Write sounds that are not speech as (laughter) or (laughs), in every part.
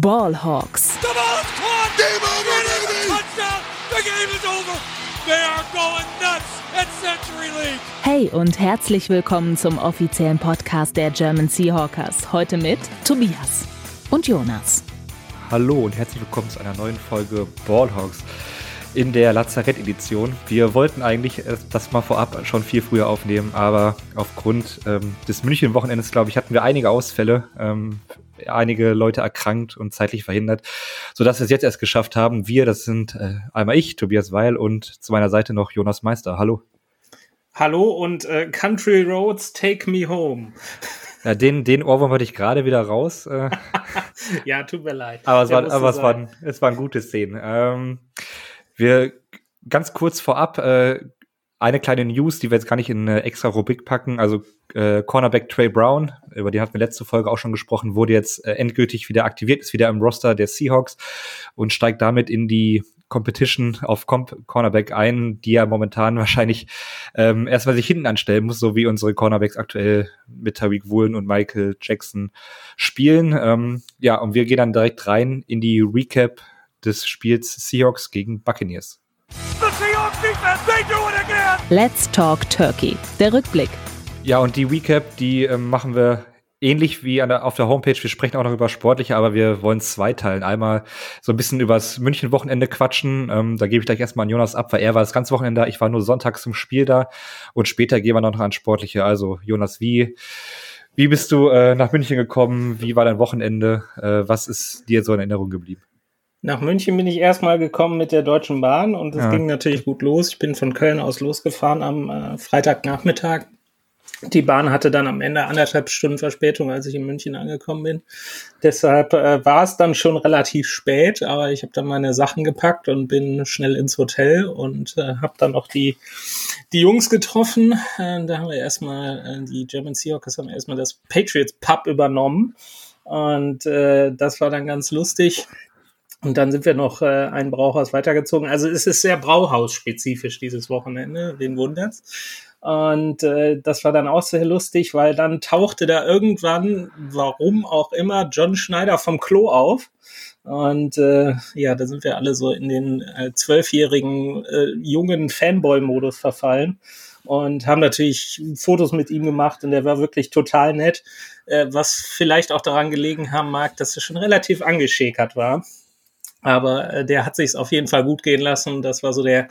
Ballhawks. The ball's caught. Game over, baby. Touchdown. The game is over. They are going nuts at Century League. Hey und herzlich willkommen zum offiziellen Podcast der German Seahawkers. Heute mit Tobias und Jonas. Hallo und herzlich willkommen zu einer neuen Folge Ballhawks in der Lazarett-Edition. Wir wollten eigentlich das mal vorab schon viel früher aufnehmen, aber aufgrund ähm, des München-Wochenendes, glaube ich, hatten wir einige Ausfälle, ähm, einige Leute erkrankt und zeitlich verhindert, sodass wir es jetzt erst geschafft haben. Wir, das sind äh, einmal ich, Tobias Weil, und zu meiner Seite noch Jonas Meister. Hallo. Hallo und äh, Country Roads Take Me Home. Ja, den, den Ohrwurm hatte ich gerade wieder raus. Äh. (laughs) ja, tut mir leid. Aber es, war, aber es, war, es waren gute Szenen. Ähm, wir ganz kurz vorab äh, eine kleine News, die wir jetzt gar nicht in eine extra Rubrik packen. Also äh, Cornerback Trey Brown, über den hatten wir letzte Folge auch schon gesprochen, wurde jetzt äh, endgültig wieder aktiviert, ist wieder im Roster der Seahawks und steigt damit in die Competition auf Comp Cornerback ein, die er momentan (laughs) wahrscheinlich ähm, erstmal sich hinten anstellen muss, so wie unsere Cornerbacks aktuell mit Tariq Woolen und Michael Jackson spielen. Ähm, ja, und wir gehen dann direkt rein in die Recap des Spiels Seahawks gegen Buccaneers. Let's Talk Turkey. Der Rückblick. Ja, und die Recap, die äh, machen wir ähnlich wie der, auf der Homepage. Wir sprechen auch noch über Sportliche, aber wir wollen zwei teilen. Einmal so ein bisschen übers München-Wochenende quatschen. Ähm, da gebe ich gleich erstmal an Jonas ab, weil er war das ganze Wochenende da. Ich war nur sonntags zum Spiel da. Und später gehen wir noch an Sportliche. Also, Jonas, wie, wie bist du äh, nach München gekommen? Wie war dein Wochenende? Äh, was ist dir so in Erinnerung geblieben? Nach München bin ich erstmal gekommen mit der Deutschen Bahn und es ja. ging natürlich gut los. Ich bin von Köln aus losgefahren am äh, Freitagnachmittag. Die Bahn hatte dann am Ende anderthalb Stunden Verspätung, als ich in München angekommen bin. Deshalb äh, war es dann schon relativ spät, aber ich habe dann meine Sachen gepackt und bin schnell ins Hotel und äh, habe dann noch die, die Jungs getroffen. Äh, da haben wir erstmal, äh, die German Seahawks haben erstmal das Patriots Pub übernommen. Und äh, das war dann ganz lustig. Und dann sind wir noch äh, ein Brauhaus weitergezogen. Also es ist sehr Brauhaus-spezifisch dieses Wochenende, den wundert's. Und äh, das war dann auch sehr lustig, weil dann tauchte da irgendwann, warum auch immer, John Schneider vom Klo auf. Und äh, ja, da sind wir alle so in den äh, zwölfjährigen äh, jungen Fanboy-Modus verfallen und haben natürlich Fotos mit ihm gemacht und der war wirklich total nett, äh, was vielleicht auch daran gelegen haben mag, dass er schon relativ angeschäkert war. Aber äh, der hat sich auf jeden Fall gut gehen lassen. Das war so der,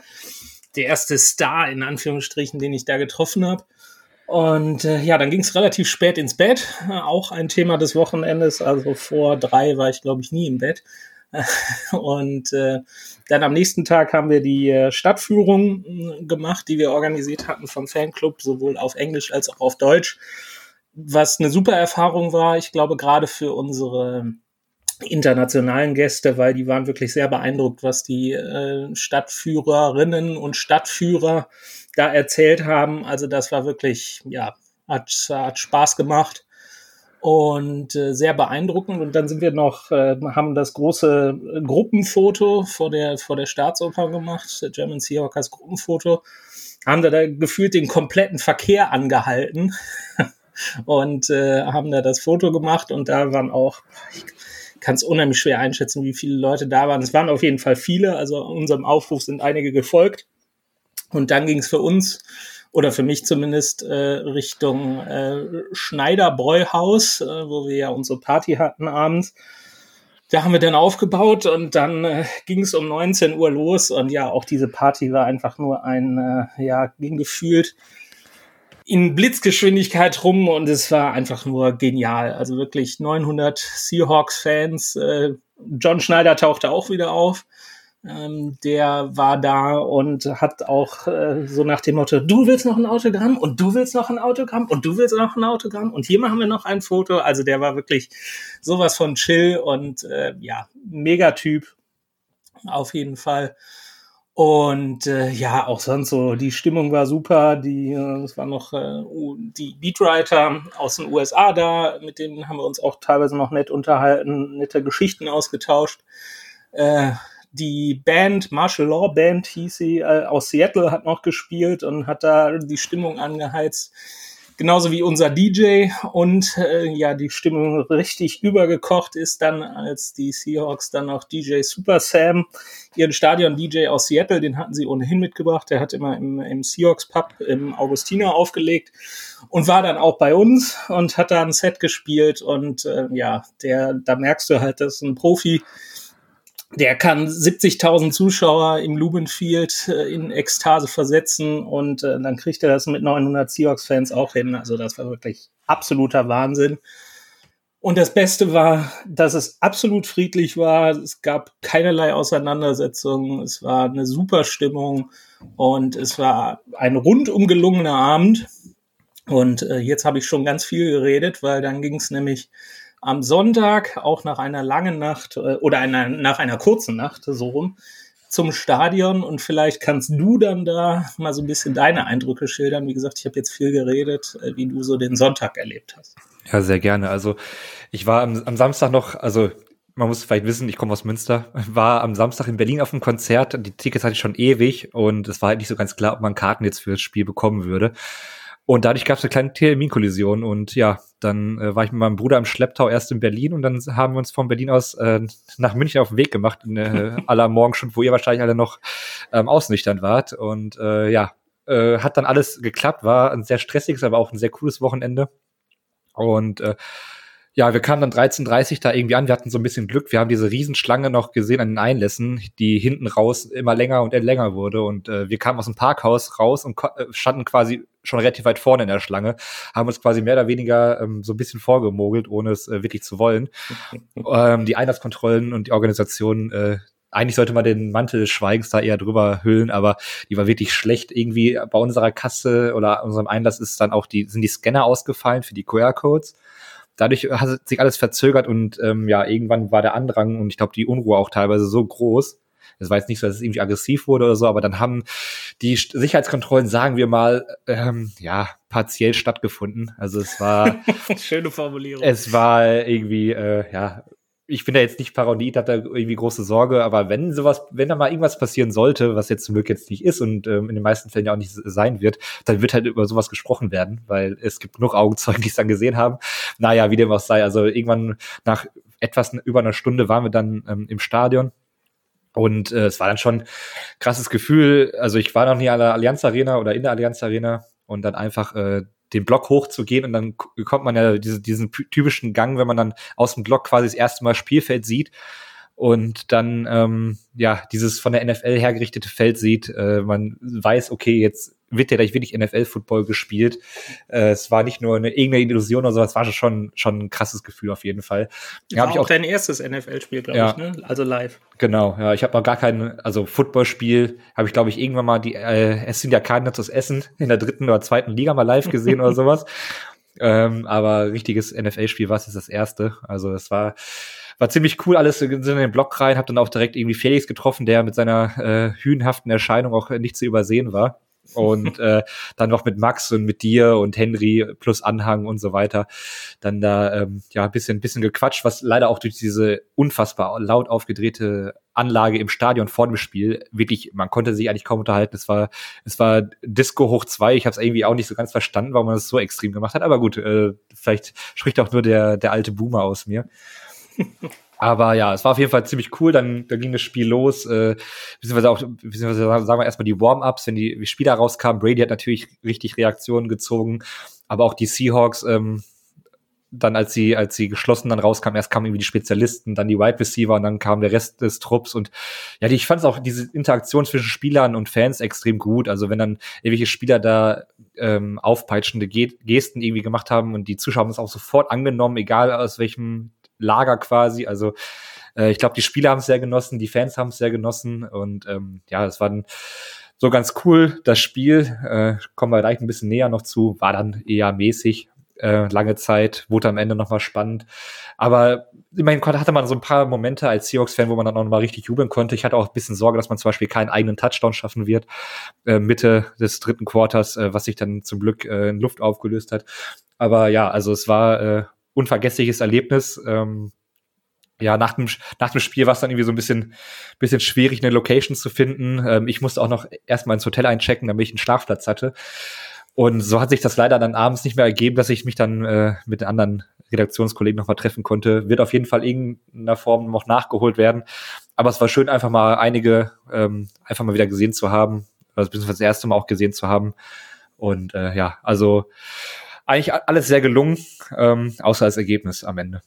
der erste Star in Anführungsstrichen, den ich da getroffen habe. Und äh, ja, dann ging es relativ spät ins Bett. Äh, auch ein Thema des Wochenendes. Also vor drei war ich, glaube ich, nie im Bett. (laughs) Und äh, dann am nächsten Tag haben wir die äh, Stadtführung äh, gemacht, die wir organisiert hatten vom Fanclub, sowohl auf Englisch als auch auf Deutsch. Was eine super Erfahrung war, ich glaube, gerade für unsere internationalen Gäste, weil die waren wirklich sehr beeindruckt, was die äh, Stadtführerinnen und Stadtführer da erzählt haben. Also das war wirklich, ja, hat, hat Spaß gemacht und äh, sehr beeindruckend. Und dann sind wir noch, äh, haben das große Gruppenfoto vor der, vor der Staatsoper gemacht, der German Seahawkers Gruppenfoto, haben da, da gefühlt den kompletten Verkehr angehalten (laughs) und äh, haben da das Foto gemacht und da waren auch, ich kann es unheimlich schwer einschätzen, wie viele Leute da waren. Es waren auf jeden Fall viele, also unserem Aufruf sind einige gefolgt. Und dann ging es für uns oder für mich zumindest äh, Richtung äh, Schneiderbräuhaus, äh, wo wir ja unsere Party hatten abends. Da haben wir dann aufgebaut und dann äh, ging es um 19 Uhr los und ja, auch diese Party war einfach nur ein, äh, ja, ging gefühlt in Blitzgeschwindigkeit rum und es war einfach nur genial. Also wirklich 900 Seahawks-Fans. Äh, John Schneider tauchte auch wieder auf. Ähm, der war da und hat auch äh, so nach dem Motto, du willst noch ein Autogramm und du willst noch ein Autogramm und du willst noch ein Autogramm und hier machen wir noch ein Foto. Also der war wirklich sowas von chill und äh, ja, Megatyp auf jeden Fall. Und äh, ja, auch sonst so, die Stimmung war super. Die, äh, es waren noch äh, die Beatwriter aus den USA da, mit denen haben wir uns auch teilweise noch nett unterhalten, nette Geschichten ausgetauscht. Äh, die Band, Martial Law Band hieß sie, äh, aus Seattle hat noch gespielt und hat da die Stimmung angeheizt. Genauso wie unser DJ. Und äh, ja, die Stimmung richtig übergekocht ist dann, als die Seahawks dann auch DJ Super Sam, ihren Stadion-DJ aus Seattle, den hatten sie ohnehin mitgebracht. Der hat immer im, im Seahawks Pub im Augustiner aufgelegt und war dann auch bei uns und hat da ein Set gespielt. Und äh, ja, der, da merkst du halt, dass ein Profi der kann 70.000 Zuschauer im Lumenfield äh, in Ekstase versetzen und äh, dann kriegt er das mit 900 Seahawks-Fans auch hin. Also das war wirklich absoluter Wahnsinn. Und das Beste war, dass es absolut friedlich war. Es gab keinerlei Auseinandersetzungen. Es war eine super Stimmung und es war ein rundum gelungener Abend. Und äh, jetzt habe ich schon ganz viel geredet, weil dann ging es nämlich am Sonntag, auch nach einer langen Nacht äh, oder einer, nach einer kurzen Nacht, so rum, zum Stadion und vielleicht kannst du dann da mal so ein bisschen deine Eindrücke schildern. Wie gesagt, ich habe jetzt viel geredet, äh, wie du so den Sonntag erlebt hast. Ja, sehr gerne. Also ich war am, am Samstag noch, also man muss vielleicht wissen, ich komme aus Münster, (laughs) war am Samstag in Berlin auf einem Konzert. Die Tickets hatte ich schon ewig und es war halt nicht so ganz klar, ob man Karten jetzt für das Spiel bekommen würde. Und dadurch gab es eine kleine Terminkollision und ja, dann äh, war ich mit meinem Bruder im Schlepptau erst in Berlin und dann haben wir uns von Berlin aus äh, nach München auf den Weg gemacht, in äh, (laughs) aller Morgenstunde, wo ihr wahrscheinlich alle noch ähm, ausnüchtern wart. Und äh, ja, äh, hat dann alles geklappt, war ein sehr stressiges, aber auch ein sehr cooles Wochenende. Und äh, ja, wir kamen dann 13.30 da irgendwie an. Wir hatten so ein bisschen Glück. Wir haben diese Riesenschlange noch gesehen an den Einlässen, die hinten raus immer länger und länger wurde. Und äh, wir kamen aus dem Parkhaus raus und äh, standen quasi schon relativ weit vorne in der Schlange, haben uns quasi mehr oder weniger ähm, so ein bisschen vorgemogelt, ohne es äh, wirklich zu wollen. (laughs) ähm, die Einlasskontrollen und die Organisation, äh, eigentlich sollte man den Mantel des Schweigens da eher drüber hüllen, aber die war wirklich schlecht. Irgendwie bei unserer Kasse oder unserem Einlass ist dann auch die, sind die Scanner ausgefallen für die QR-Codes dadurch hat sich alles verzögert und ähm, ja, irgendwann war der Andrang und ich glaube die Unruhe auch teilweise so groß. Es war jetzt nicht so, dass es irgendwie aggressiv wurde oder so, aber dann haben die Sicherheitskontrollen, sagen wir mal, ähm, ja, partiell stattgefunden. Also es war (laughs) schöne Formulierung. Es war irgendwie äh, ja ich bin da jetzt nicht paranoid, hat da irgendwie große Sorge, aber wenn sowas, wenn da mal irgendwas passieren sollte, was jetzt zum Glück jetzt nicht ist und ähm, in den meisten Fällen ja auch nicht sein wird, dann wird halt über sowas gesprochen werden, weil es gibt genug Augenzeugen, die es dann gesehen haben. Naja, wie dem auch sei, also irgendwann nach etwas über einer Stunde waren wir dann ähm, im Stadion und äh, es war dann schon krasses Gefühl. Also ich war noch nie an der Allianz Arena oder in der Allianz Arena und dann einfach äh, den Block hochzugehen und dann kommt man ja diese, diesen typischen Gang, wenn man dann aus dem Block quasi das erste Mal Spielfeld sieht und dann ähm, ja dieses von der NFL hergerichtete Feld sieht. Äh, man weiß, okay, jetzt wird ja gleich wirklich NFL-Football gespielt. Äh, es war nicht nur eine irgendeine Illusion oder so, es war schon schon ein krasses Gefühl auf jeden Fall. War ich auch dein erstes NFL-Spiel, glaube ja, ich, ne? Also live. Genau, ja, ich habe noch gar kein, also Footballspiel habe ich glaube ich irgendwann mal die, äh, es sind ja Cardinals aus Essen in der dritten oder zweiten Liga mal live gesehen oder (laughs) sowas. Ähm, aber richtiges NFL-Spiel war es das erste. Also es war war ziemlich cool, alles in den Block rein, hab dann auch direkt irgendwie Felix getroffen, der mit seiner äh, hühnhaften Erscheinung auch nicht zu übersehen war. und äh, dann noch mit Max und mit dir und Henry plus Anhang und so weiter. Dann da ähm, ja ein bisschen, bisschen gequatscht, was leider auch durch diese unfassbar laut aufgedrehte Anlage im Stadion vor dem Spiel wirklich, man konnte sich eigentlich kaum unterhalten. Es war, es war Disco hoch zwei. Ich habe es irgendwie auch nicht so ganz verstanden, warum man das so extrem gemacht hat. Aber gut, äh, vielleicht spricht auch nur der der alte Boomer aus mir. Aber ja, es war auf jeden Fall ziemlich cool. Dann, dann ging das Spiel los. Äh, beziehungsweise auch, beziehungsweise sagen wir erstmal die Warm-ups, wenn die Spieler rauskamen. Brady hat natürlich richtig Reaktionen gezogen, aber auch die Seahawks, ähm, dann als sie, als sie geschlossen dann rauskamen, erst kamen irgendwie die Spezialisten, dann die Wide Receiver und dann kam der Rest des Trupps und ja, ich fand es auch diese Interaktion zwischen Spielern und Fans extrem gut. Also wenn dann irgendwelche Spieler da ähm, aufpeitschende Gesten irgendwie gemacht haben und die Zuschauer haben es auch sofort angenommen, egal aus welchem Lager quasi. Also äh, ich glaube, die Spieler haben es sehr genossen, die Fans haben es sehr genossen und ähm, ja, es war dann so ganz cool. Das Spiel, äh, kommen wir gleich ein bisschen näher noch zu, war dann eher mäßig. Äh, lange Zeit, wurde am Ende nochmal spannend. Aber immerhin hatte man so ein paar Momente als Seahawks-Fan, wo man dann auch nochmal richtig jubeln konnte. Ich hatte auch ein bisschen Sorge, dass man zum Beispiel keinen eigenen Touchdown schaffen wird, äh, Mitte des dritten Quarters, äh, was sich dann zum Glück äh, in Luft aufgelöst hat. Aber ja, also es war äh, unvergessliches Erlebnis. Ähm, ja, nach dem, nach dem Spiel war es dann irgendwie so ein bisschen, bisschen schwierig, eine Location zu finden. Ähm, ich musste auch noch erstmal ins Hotel einchecken, damit ich einen Schlafplatz hatte. Und so hat sich das leider dann abends nicht mehr ergeben, dass ich mich dann äh, mit den anderen Redaktionskollegen noch mal treffen konnte. Wird auf jeden Fall in irgendeiner Form noch nachgeholt werden. Aber es war schön, einfach mal einige ähm, einfach mal wieder gesehen zu haben, also beziehungsweise das erste Mal auch gesehen zu haben. Und äh, ja, also eigentlich alles sehr gelungen, ähm, außer das Ergebnis am Ende.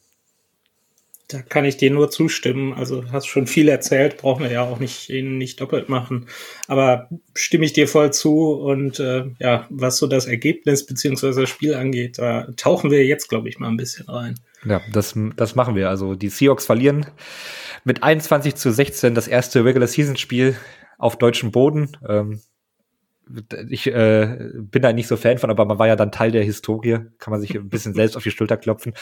Da kann ich dir nur zustimmen. Also hast schon viel erzählt, brauchen wir ja auch nicht, nicht doppelt machen. Aber stimme ich dir voll zu. Und äh, ja, was so das Ergebnis beziehungsweise das Spiel angeht, da tauchen wir jetzt, glaube ich, mal ein bisschen rein. Ja, das, das machen wir. Also die Seahawks verlieren mit 21 zu 16 das erste Regular Season Spiel auf deutschem Boden. Ähm, ich äh, bin da nicht so Fan von, aber man war ja dann Teil der Historie, kann man sich ein bisschen selbst auf die Schulter klopfen.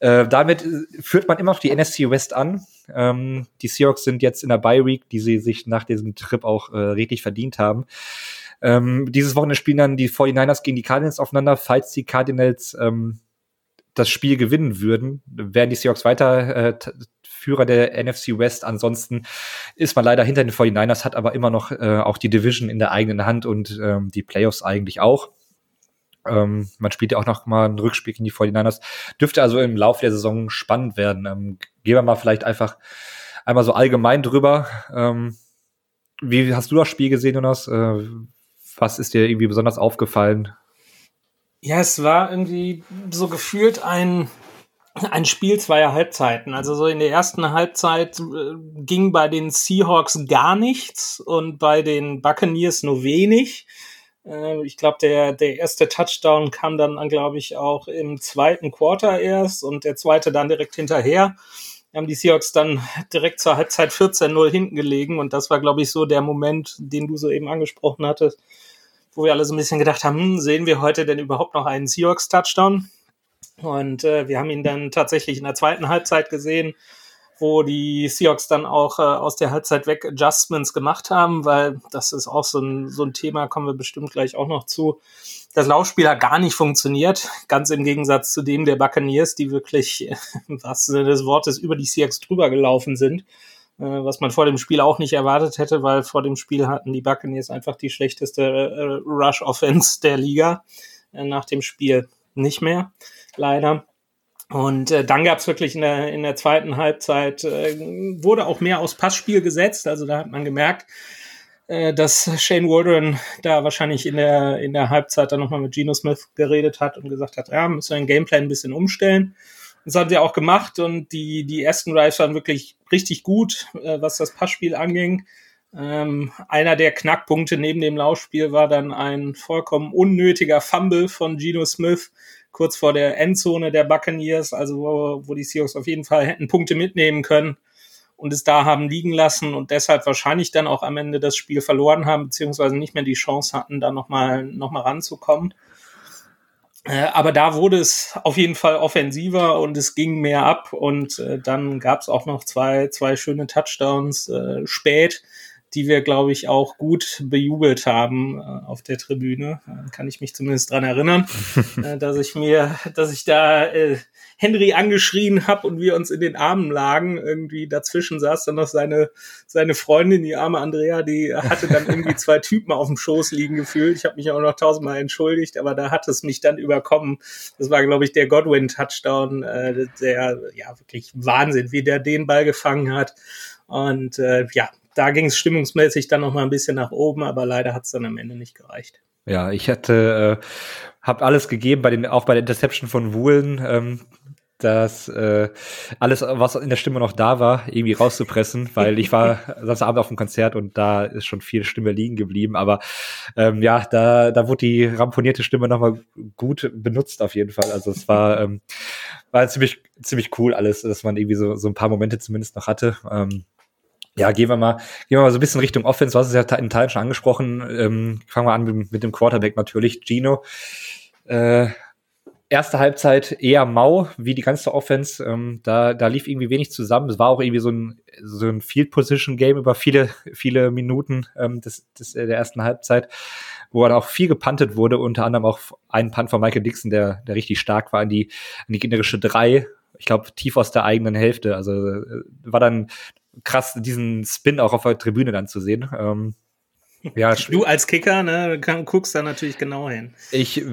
Äh, damit äh, führt man immer noch die NFC West an. Ähm, die Seahawks sind jetzt in der Bye Week, die sie sich nach diesem Trip auch äh, redlich verdient haben. Ähm, dieses Wochenende spielen dann die 49ers gegen die Cardinals aufeinander. Falls die Cardinals ähm, das Spiel gewinnen würden, wären die Seahawks weiter äh, Führer der NFC West. Ansonsten ist man leider hinter den 49ers, hat aber immer noch äh, auch die Division in der eigenen Hand und ähm, die Playoffs eigentlich auch. Ähm, man spielt ja auch noch mal ein Rückspiel gegen die 49ers. Dürfte also im Laufe der Saison spannend werden. Ähm, gehen wir mal vielleicht einfach einmal so allgemein drüber. Ähm, wie hast du das Spiel gesehen, Jonas? Äh, was ist dir irgendwie besonders aufgefallen? Ja, es war irgendwie so gefühlt ein ein Spiel zweier Halbzeiten. Also so in der ersten Halbzeit äh, ging bei den Seahawks gar nichts und bei den Buccaneers nur wenig. Äh, ich glaube, der, der erste Touchdown kam dann, glaube ich, auch im zweiten Quarter erst und der zweite dann direkt hinterher. Haben die Seahawks dann direkt zur Halbzeit 14-0 hinten gelegen und das war, glaube ich, so der Moment, den du so eben angesprochen hattest, wo wir alle so ein bisschen gedacht haben, hm, sehen wir heute denn überhaupt noch einen Seahawks-Touchdown? Und äh, wir haben ihn dann tatsächlich in der zweiten Halbzeit gesehen, wo die Seahawks dann auch äh, aus der Halbzeit weg Adjustments gemacht haben, weil das ist auch so ein, so ein Thema, kommen wir bestimmt gleich auch noch zu. Das Laufspiel hat gar nicht funktioniert, ganz im Gegensatz zu dem der Buccaneers, die wirklich, was des Wortes, über die Seahawks drüber gelaufen sind, äh, was man vor dem Spiel auch nicht erwartet hätte, weil vor dem Spiel hatten die Buccaneers einfach die schlechteste äh, Rush-Offense der Liga äh, nach dem Spiel nicht mehr leider. Und äh, dann gab es wirklich in der, in der zweiten Halbzeit, äh, wurde auch mehr aufs Passspiel gesetzt. Also da hat man gemerkt, äh, dass Shane Waldron da wahrscheinlich in der, in der Halbzeit dann nochmal mit Geno Smith geredet hat und gesagt hat, ja, müssen wir den Gameplan ein bisschen umstellen. Das haben sie auch gemacht und die, die ersten Drives waren wirklich richtig gut, äh, was das Passspiel anging. Ähm, einer der Knackpunkte neben dem Laufspiel war dann ein vollkommen unnötiger Fumble von Geno Smith, kurz vor der Endzone der Buccaneers, also wo, wo die Seahawks auf jeden Fall hätten Punkte mitnehmen können und es da haben liegen lassen und deshalb wahrscheinlich dann auch am Ende das Spiel verloren haben, beziehungsweise nicht mehr die Chance hatten, da nochmal noch mal ranzukommen. Äh, aber da wurde es auf jeden Fall offensiver und es ging mehr ab und äh, dann gab es auch noch zwei, zwei schöne Touchdowns äh, spät, die wir, glaube ich, auch gut bejubelt haben äh, auf der Tribüne. Äh, kann ich mich zumindest dran erinnern, (laughs) äh, dass ich mir, dass ich da äh, Henry angeschrien habe und wir uns in den Armen lagen. Irgendwie dazwischen saß dann noch seine, seine Freundin, die arme Andrea, die hatte dann irgendwie (laughs) zwei Typen auf dem Schoß liegen gefühlt. Ich habe mich auch noch tausendmal entschuldigt, aber da hat es mich dann überkommen. Das war, glaube ich, der Godwin-Touchdown, äh, der ja wirklich Wahnsinn, wie der den Ball gefangen hat. Und äh, ja, da ging es stimmungsmäßig dann noch mal ein bisschen nach oben, aber leider hat es dann am Ende nicht gereicht. Ja, ich hatte, äh, habe alles gegeben bei den, auch bei der Interception von Woolen, ähm, dass äh, alles, was in der Stimme noch da war, irgendwie rauszupressen, weil ich war (laughs) Samstagabend auf dem Konzert und da ist schon viel Stimme liegen geblieben. Aber ähm, ja, da, da wurde die ramponierte Stimme nochmal gut benutzt auf jeden Fall. Also es war, ähm, war ziemlich, ziemlich cool alles, dass man irgendwie so, so ein paar Momente zumindest noch hatte. Ähm, ja, gehen wir mal, gehen wir mal so ein bisschen Richtung Offense. Du hast es ja in Teilen schon angesprochen. Ähm, fangen wir an mit, mit, dem Quarterback natürlich. Gino. Äh, erste Halbzeit eher mau, wie die ganze Offense. Ähm, da, da lief irgendwie wenig zusammen. Es war auch irgendwie so ein, so ein Field Position Game über viele, viele Minuten ähm, des, des, der ersten Halbzeit, wo dann auch viel gepantet wurde, unter anderem auch ein Punt von Michael Dixon, der, der richtig stark war, an die, an die gegnerische drei. Ich glaube, tief aus der eigenen Hälfte. Also äh, war dann krass, diesen Spin auch auf der Tribüne dann zu sehen. Ähm, Ja, (laughs) du als Kicker, ne, guckst da natürlich genau hin. Ich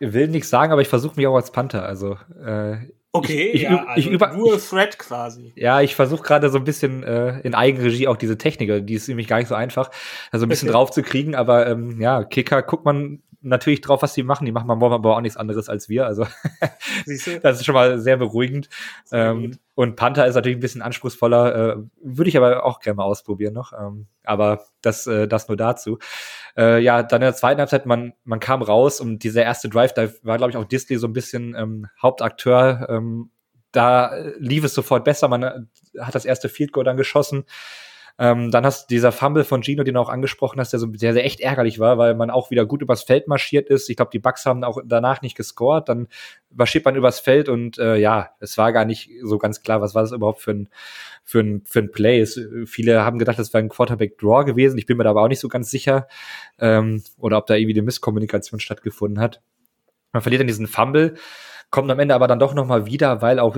will nichts sagen, aber ich versuche mich auch als Panther. Also äh, Okay, ich, ich, ja, ich, also über, nur Thread quasi. Ja, ich versuche gerade so ein bisschen äh, in Eigenregie auch diese Technik, die ist nämlich gar nicht so einfach, also ein bisschen drauf zu kriegen, aber ähm, ja, Kicker guckt man natürlich drauf, was die machen. Die machen beim aber auch nichts anderes als wir. Also (laughs) das ist schon mal sehr beruhigend. Sehr ähm, und Panther ist natürlich ein bisschen anspruchsvoller. Äh, Würde ich aber auch gerne mal ausprobieren noch. Ähm, aber das, äh, das nur dazu. Äh, ja, dann in der zweiten Halbzeit, man, man kam raus und dieser erste Drive, da war, glaube ich, auch Disney so ein bisschen ähm, Hauptakteur. Ähm, da lief es sofort besser. Man hat das erste Field Goal dann geschossen. Ähm, dann hast du dieser Fumble von Gino, den du auch angesprochen hast, der so der, der echt ärgerlich war, weil man auch wieder gut übers Feld marschiert ist. Ich glaube, die Bucks haben auch danach nicht gescored. Dann marschiert man übers Feld und äh, ja, es war gar nicht so ganz klar, was war das überhaupt für ein für ein, für ein Play. Es, viele haben gedacht, das wäre ein Quarterback-Draw gewesen. Ich bin mir da aber auch nicht so ganz sicher. Ähm, oder ob da irgendwie eine Misskommunikation stattgefunden hat. Man verliert dann diesen Fumble, kommt am Ende aber dann doch nochmal wieder, weil auch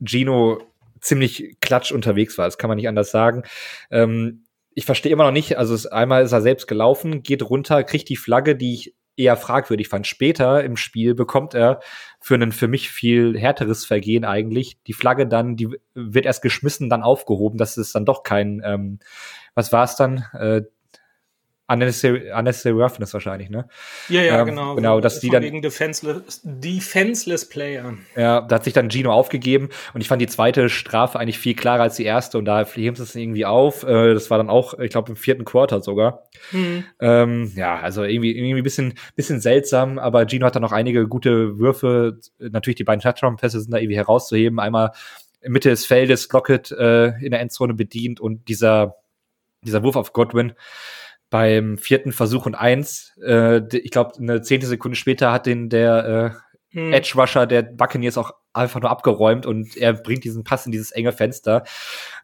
Gino ziemlich klatsch unterwegs war. Das kann man nicht anders sagen. Ähm, ich verstehe immer noch nicht, also einmal ist er selbst gelaufen, geht runter, kriegt die Flagge, die ich eher fragwürdig fand. Später im Spiel bekommt er für ein für mich viel härteres Vergehen eigentlich die Flagge dann, die wird erst geschmissen, dann aufgehoben. Das ist dann doch kein, ähm, was war es dann? Äh, Unnecessary, unnecessary Roughness wahrscheinlich, ne? Ja, ja, ähm, genau. Genau, dass die dann gegen defenseless, defenseless Player. Ja, da hat sich dann Gino aufgegeben und ich fand die zweite Strafe eigentlich viel klarer als die erste und da heben sie es irgendwie auf. Äh, das war dann auch, ich glaube, im vierten Quarter sogar. Mhm. Ähm, ja, also irgendwie irgendwie ein bisschen bisschen seltsam, aber Gino hat dann noch einige gute Würfe. Natürlich die beiden Touchdown-Pässe sind da irgendwie herauszuheben. Einmal in Mitte des Feldes Lockett äh, in der Endzone bedient und dieser dieser Wurf auf Godwin beim vierten Versuch und eins, äh, ich glaube, eine zehnte Sekunde später hat den der äh, hm. Edge Rusher der Buccaneers auch einfach nur abgeräumt und er bringt diesen Pass in dieses enge Fenster.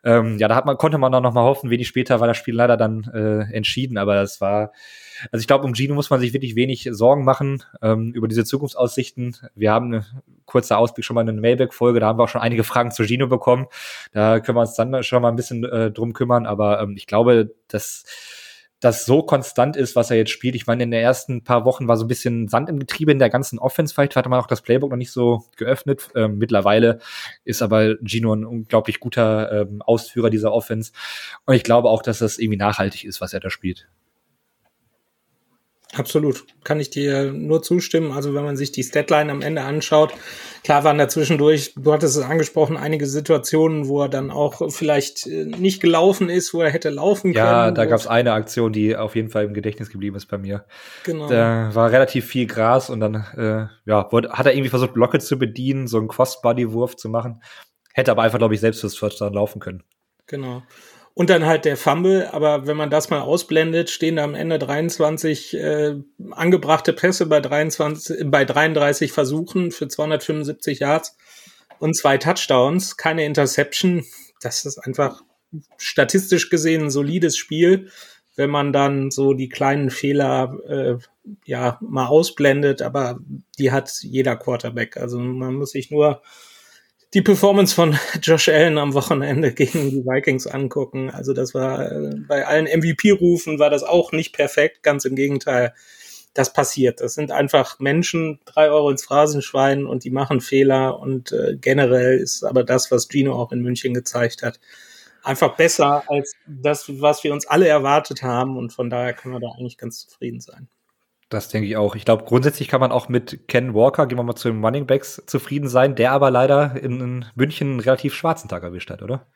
Ähm, ja, da hat man, konnte man dann noch mal hoffen. Wenig später war das Spiel leider dann äh, entschieden, aber das war, also ich glaube, um Gino muss man sich wirklich wenig Sorgen machen ähm, über diese Zukunftsaussichten. Wir haben eine kurze Ausblick schon mal in eine Mailback-Folge, da haben wir auch schon einige Fragen zu Gino bekommen. Da können wir uns dann schon mal ein bisschen äh, drum kümmern, aber ähm, ich glaube, dass das so konstant ist, was er jetzt spielt. Ich meine, in den ersten paar Wochen war so ein bisschen Sand im Getriebe in der ganzen Offense. Vielleicht hatte man auch das Playbook noch nicht so geöffnet. Ähm, mittlerweile ist aber Gino ein unglaublich guter ähm, Ausführer dieser Offense. Und ich glaube auch, dass das irgendwie nachhaltig ist, was er da spielt. Absolut. Kann ich dir nur zustimmen. Also wenn man sich die Statline am Ende anschaut, klar waren da zwischendurch, du hattest es angesprochen, einige Situationen, wo er dann auch vielleicht äh, nicht gelaufen ist, wo er hätte laufen können. Ja, da gab es eine Aktion, die auf jeden Fall im Gedächtnis geblieben ist bei mir. Genau. Da war relativ viel Gras und dann äh, ja, wurde, hat er irgendwie versucht, Blocke zu bedienen, so einen Crossbody-Wurf zu machen. Hätte aber einfach, glaube ich, selbst fürs First laufen können. Genau. Und dann halt der Fumble, aber wenn man das mal ausblendet, stehen da am Ende 23 äh, angebrachte Pässe bei 23, bei 33 Versuchen für 275 Yards und zwei Touchdowns, keine Interception. Das ist einfach statistisch gesehen ein solides Spiel, wenn man dann so die kleinen Fehler äh, ja mal ausblendet, aber die hat jeder Quarterback. Also man muss sich nur die Performance von (laughs) Josh Allen am Wochenende gegen die Vikings angucken. Also das war äh, bei allen MVP-Rufen war das auch nicht perfekt, ganz im Gegenteil. Das passiert. Das sind einfach Menschen, drei Euro ins Phrasenschwein und die machen Fehler und äh, generell ist aber das, was Gino auch in München gezeigt hat, einfach besser als das, was wir uns alle erwartet haben und von daher können wir da eigentlich ganz zufrieden sein. Das denke ich auch. Ich glaube, grundsätzlich kann man auch mit Ken Walker, gehen wir mal zu den Running Backs, zufrieden sein, der aber leider in München einen relativ schwarzen Tag erwischt hat, oder?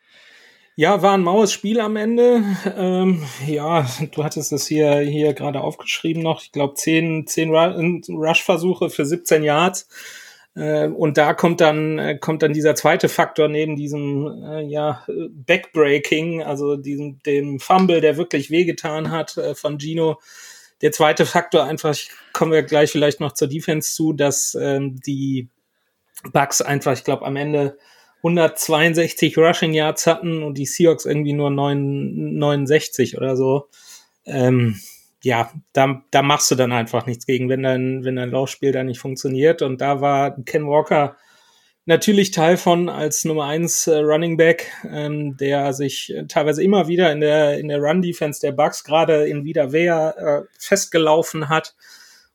Ja, war ein maues Spiel am Ende. Ähm, ja, du hattest es hier, hier gerade aufgeschrieben noch. Ich glaube, zehn, zehn Rush-Versuche für 17 Yards. Äh, und da kommt dann, äh, kommt dann dieser zweite Faktor neben diesem, äh, ja, Backbreaking, also diesem, dem Fumble, der wirklich wehgetan hat äh, von Gino der zweite Faktor einfach, kommen wir gleich vielleicht noch zur Defense zu, dass ähm, die Bucks einfach, ich glaube, am Ende 162 Rushing Yards hatten und die Seahawks irgendwie nur 9, 69 oder so. Ähm, ja, da, da machst du dann einfach nichts gegen, wenn dein, wenn dein Laufspiel da nicht funktioniert. Und da war Ken Walker natürlich Teil von als Nummer eins äh, Running Back, ähm, der sich äh, teilweise immer wieder in der, in der Run-Defense der Bucks gerade in Wiederwehr äh, festgelaufen hat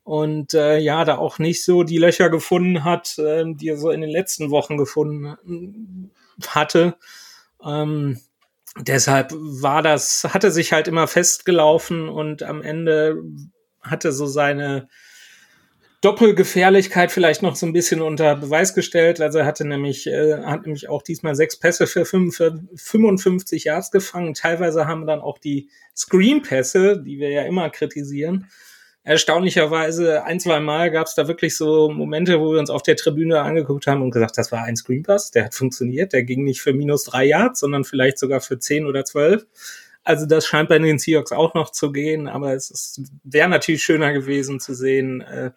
und äh, ja, da auch nicht so die Löcher gefunden hat, äh, die er so in den letzten Wochen gefunden hatte. Ähm, deshalb war das, hatte sich halt immer festgelaufen und am Ende hatte so seine Doppelgefährlichkeit vielleicht noch so ein bisschen unter Beweis gestellt. Also er hatte nämlich, äh, hat nämlich auch diesmal sechs Pässe für, fünf, für 55 Yards gefangen. Teilweise haben dann auch die Screen-Pässe, die wir ja immer kritisieren, erstaunlicherweise ein, zwei Mal gab es da wirklich so Momente, wo wir uns auf der Tribüne angeguckt haben und gesagt, das war ein Screenpass, der hat funktioniert, der ging nicht für minus drei Yards, sondern vielleicht sogar für zehn oder zwölf. Also das scheint bei den Seahawks auch noch zu gehen, aber es wäre natürlich schöner gewesen zu sehen, äh,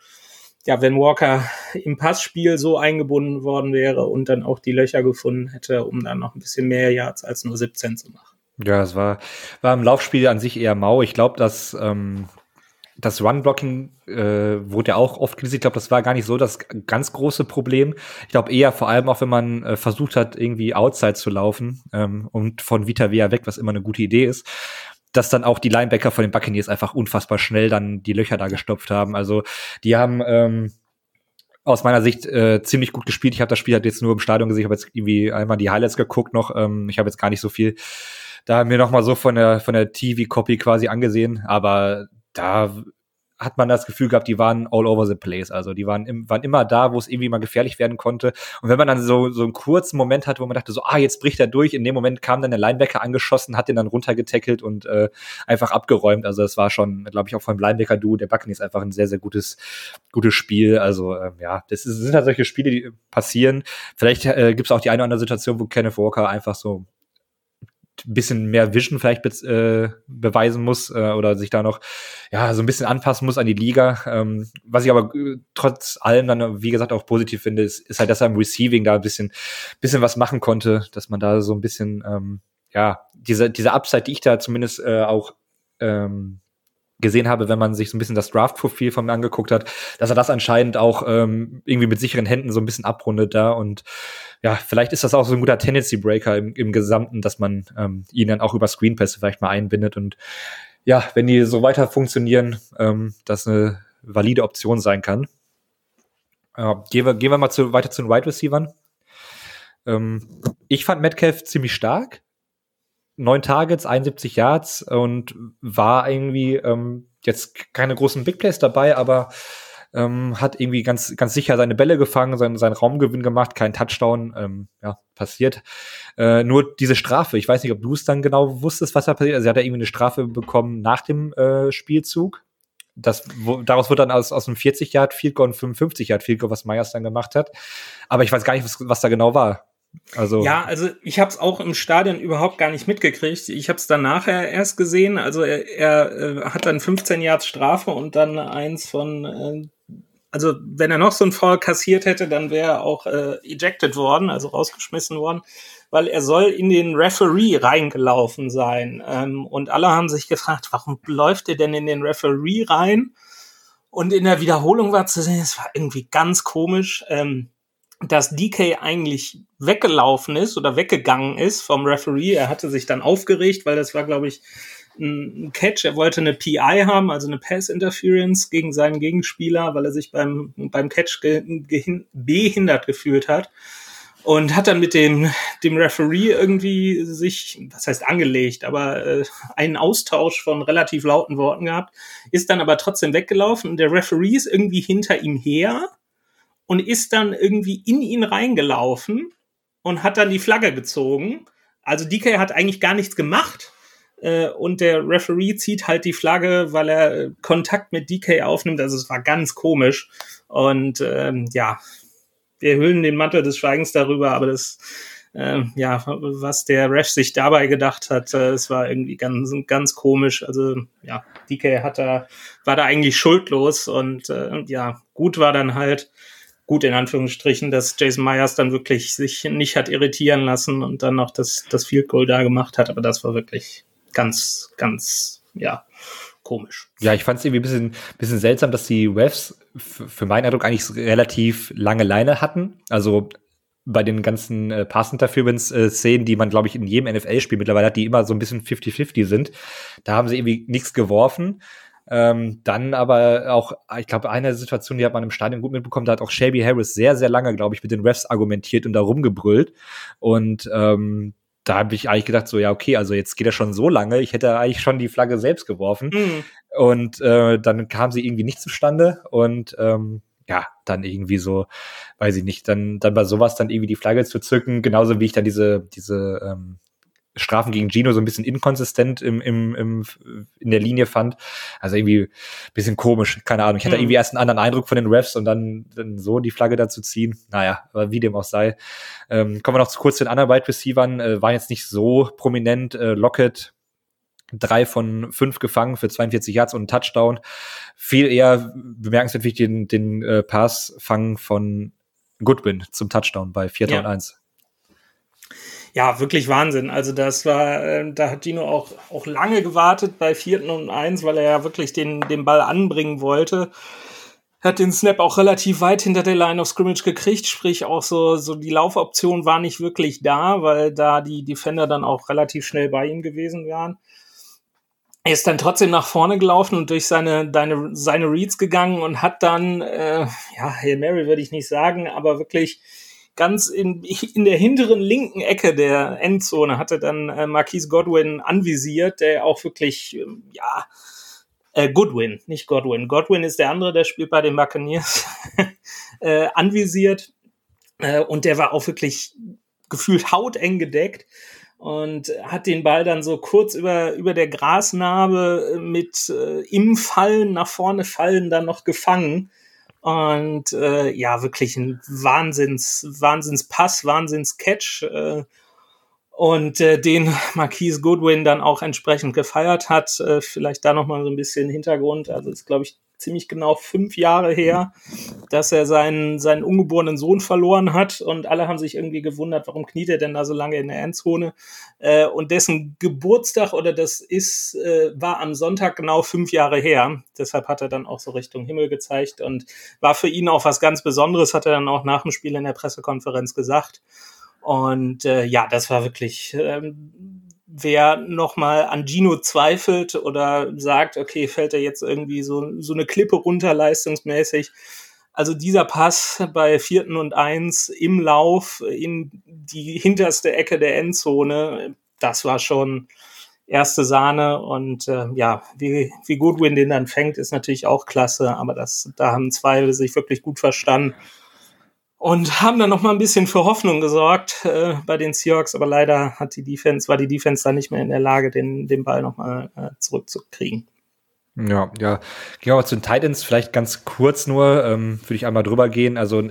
ja, wenn Walker im Passspiel so eingebunden worden wäre und dann auch die Löcher gefunden hätte, um dann noch ein bisschen mehr Yards als nur 17 zu machen. Ja, es war, war im Laufspiel an sich eher mau. Ich glaube, dass ähm, das Run-Blocking äh, wurde ja auch oft kritisiert. Ich glaube, das war gar nicht so das ganz große Problem. Ich glaube eher vor allem auch, wenn man äh, versucht hat, irgendwie outside zu laufen ähm, und von Vita Vea weg, was immer eine gute Idee ist, dass dann auch die Linebacker von den Buccaneers einfach unfassbar schnell dann die Löcher da gestopft haben. Also die haben ähm, aus meiner Sicht äh, ziemlich gut gespielt. Ich habe das Spiel halt jetzt nur im Stadion gesehen. Ich habe jetzt irgendwie einmal die Highlights geguckt noch. Ähm, ich habe jetzt gar nicht so viel da mir noch mal so von der von der TV-Copy quasi angesehen. Aber da hat man das Gefühl gehabt, die waren all over the place. Also die waren, im, waren immer da, wo es irgendwie mal gefährlich werden konnte. Und wenn man dann so, so einen kurzen Moment hatte, wo man dachte so, ah, jetzt bricht er durch, in dem Moment kam dann der Linebacker angeschossen, hat den dann runtergetackelt und äh, einfach abgeräumt. Also das war schon, glaube ich, auch vom Linebacker-Duo der Buccaneers einfach ein sehr, sehr gutes, gutes Spiel. Also ähm, ja, das, ist, das sind halt solche Spiele, die passieren. Vielleicht äh, gibt es auch die eine oder andere Situation, wo Kenneth Walker einfach so bisschen mehr Vision vielleicht äh, beweisen muss äh, oder sich da noch ja so ein bisschen anpassen muss an die Liga. Ähm, was ich aber äh, trotz allem dann, wie gesagt, auch positiv finde, ist, ist halt, dass er im Receiving da ein bisschen, bisschen was machen konnte, dass man da so ein bisschen, ähm, ja, diese, diese Upside, die ich da zumindest äh, auch ähm, gesehen habe, wenn man sich so ein bisschen das Draft-Profil von mir angeguckt hat, dass er das anscheinend auch ähm, irgendwie mit sicheren Händen so ein bisschen abrundet da und ja, vielleicht ist das auch so ein guter Tendency-Breaker im, im Gesamten, dass man ähm, ihn dann auch über Screenpässe vielleicht mal einbindet und ja, wenn die so weiter funktionieren, ähm, das eine valide Option sein kann. Äh, gehen, wir, gehen wir mal zu, weiter zu den Wide Receivern. Ähm, ich fand Metcalf ziemlich stark neun Targets, 71 Yards und war irgendwie ähm, jetzt keine großen Big Plays dabei, aber ähm, hat irgendwie ganz, ganz sicher seine Bälle gefangen, seinen, seinen Raumgewinn gemacht, kein Touchdown, ähm, ja, passiert. Äh, nur diese Strafe, ich weiß nicht, ob du es dann genau wusstest, was da passiert. Also, er hat ja irgendwie eine Strafe bekommen nach dem äh, Spielzug. Das, wo, daraus wird dann aus, aus einem 40 Yard Field Goal ein 55 Yard Field Goal, was Myers dann gemacht hat. Aber ich weiß gar nicht, was, was da genau war. Also ja, also ich habe es auch im Stadion überhaupt gar nicht mitgekriegt. Ich habe es dann nachher erst gesehen. Also er, er äh, hat dann 15 Yards Strafe und dann eins von, äh, also wenn er noch so ein Foul kassiert hätte, dann wäre er auch äh, ejected worden, also rausgeschmissen worden, weil er soll in den Referee reingelaufen sein. Ähm, und alle haben sich gefragt, warum läuft er denn in den Referee rein? Und in der Wiederholung war zu sehen, es war irgendwie ganz komisch. Ähm, dass DK eigentlich weggelaufen ist oder weggegangen ist vom Referee. Er hatte sich dann aufgeregt, weil das war, glaube ich, ein Catch. Er wollte eine PI haben, also eine Pass Interference gegen seinen Gegenspieler, weil er sich beim, beim Catch behindert gefühlt hat. Und hat dann mit dem, dem Referee irgendwie sich, das heißt angelegt, aber äh, einen Austausch von relativ lauten Worten gehabt, ist dann aber trotzdem weggelaufen und der Referee ist irgendwie hinter ihm her und ist dann irgendwie in ihn reingelaufen und hat dann die Flagge gezogen. Also DK hat eigentlich gar nichts gemacht. Äh, und der Referee zieht halt die Flagge, weil er äh, Kontakt mit DK aufnimmt. Also es war ganz komisch. Und ähm, ja, wir hüllen den Mantel des Schweigens darüber, aber das, äh, ja, was der Ref sich dabei gedacht hat, äh, es war irgendwie ganz, ganz komisch. Also ja, DK hat da, war da eigentlich schuldlos und äh, ja, gut war dann halt, gut in Anführungsstrichen, dass Jason Myers dann wirklich sich nicht hat irritieren lassen und dann noch das, das Field Goal da gemacht hat. Aber das war wirklich ganz, ganz, ja, komisch. Ja, ich fand es irgendwie ein bisschen, bisschen seltsam, dass die Refs für meinen Eindruck eigentlich relativ lange Leine hatten. Also bei den ganzen äh, Pass-Interference-Szenen, die man, glaube ich, in jedem NFL-Spiel mittlerweile hat, die immer so ein bisschen 50-50 sind. Da haben sie irgendwie nichts geworfen. Ähm, dann aber auch, ich glaube, eine Situation, die hat man im Stadion gut mitbekommen, da hat auch Shelby Harris sehr, sehr lange, glaube ich, mit den Refs argumentiert und da rumgebrüllt. Und ähm, da habe ich eigentlich gedacht, so, ja, okay, also jetzt geht er schon so lange, ich hätte eigentlich schon die Flagge selbst geworfen. Mhm. Und äh, dann kam sie irgendwie nicht zustande und ähm, ja, dann irgendwie so, weiß ich nicht, dann, dann bei sowas dann irgendwie die Flagge zu zücken, genauso wie ich dann diese, diese ähm, Strafen gegen Gino so ein bisschen inkonsistent im, im, im, in der Linie fand. Also irgendwie bisschen komisch, keine Ahnung. Ich hatte mhm. irgendwie erst einen anderen Eindruck von den Refs und dann, dann so die Flagge dazu ziehen. Naja, aber wie dem auch sei. Ähm, kommen wir noch zu kurz zu den anderen Wide Receivern, äh, waren jetzt nicht so prominent. Äh, Lockett drei von fünf gefangen für 42 Yards und einen Touchdown. Viel eher bemerkenswert wie den, den äh, Passfang von Goodwin zum Touchdown bei 4. Ja. und 1 ja, wirklich Wahnsinn. Also das war, äh, da hat Dino auch, auch lange gewartet bei vierten und eins, weil er ja wirklich den, den Ball anbringen wollte. Hat den Snap auch relativ weit hinter der Line of Scrimmage gekriegt, sprich auch so, so die Laufoption war nicht wirklich da, weil da die Defender dann auch relativ schnell bei ihm gewesen wären. Er ist dann trotzdem nach vorne gelaufen und durch seine, deine, seine Reads gegangen und hat dann, äh, ja, Hail Mary würde ich nicht sagen, aber wirklich ganz in, in der hinteren linken Ecke der Endzone hatte dann äh, Marquise Godwin anvisiert, der auch wirklich, äh, ja, äh, Goodwin, nicht Godwin. Godwin ist der andere, der spielt bei den Buccaneers, (laughs) äh, anvisiert. Äh, und der war auch wirklich gefühlt hauteng gedeckt und hat den Ball dann so kurz über, über der Grasnarbe mit äh, im Fallen, nach vorne fallen dann noch gefangen. Und äh, ja, wirklich ein Wahnsinns, Wahnsinnspass, Wahnsinns-Catch. Äh, und äh, den (laughs) Marquise Goodwin dann auch entsprechend gefeiert hat. Äh, vielleicht da nochmal so ein bisschen Hintergrund. Also ist, glaube ich, ziemlich genau fünf Jahre her, dass er seinen, seinen ungeborenen Sohn verloren hat und alle haben sich irgendwie gewundert, warum kniet er denn da so lange in der Endzone? Äh, und dessen Geburtstag oder das ist, äh, war am Sonntag genau fünf Jahre her. Deshalb hat er dann auch so Richtung Himmel gezeigt und war für ihn auch was ganz Besonderes, hat er dann auch nach dem Spiel in der Pressekonferenz gesagt. Und äh, ja, das war wirklich ähm, wer nochmal an Gino zweifelt oder sagt, okay, fällt er jetzt irgendwie so, so eine Klippe runter leistungsmäßig. Also dieser Pass bei vierten und eins im Lauf in die hinterste Ecke der Endzone, das war schon erste Sahne. Und äh, ja, wie, wie Goodwin den dann fängt, ist natürlich auch klasse, aber das, da haben zwei sich wirklich gut verstanden und haben dann noch mal ein bisschen für Hoffnung gesorgt äh, bei den Seahawks, aber leider hat die Defense, war die Defense dann nicht mehr in der Lage, den, den Ball noch mal äh, zurückzukriegen. Ja, ja. Gehen wir mal zu den Titans, vielleicht ganz kurz nur, ähm, würde ich einmal drüber gehen. Also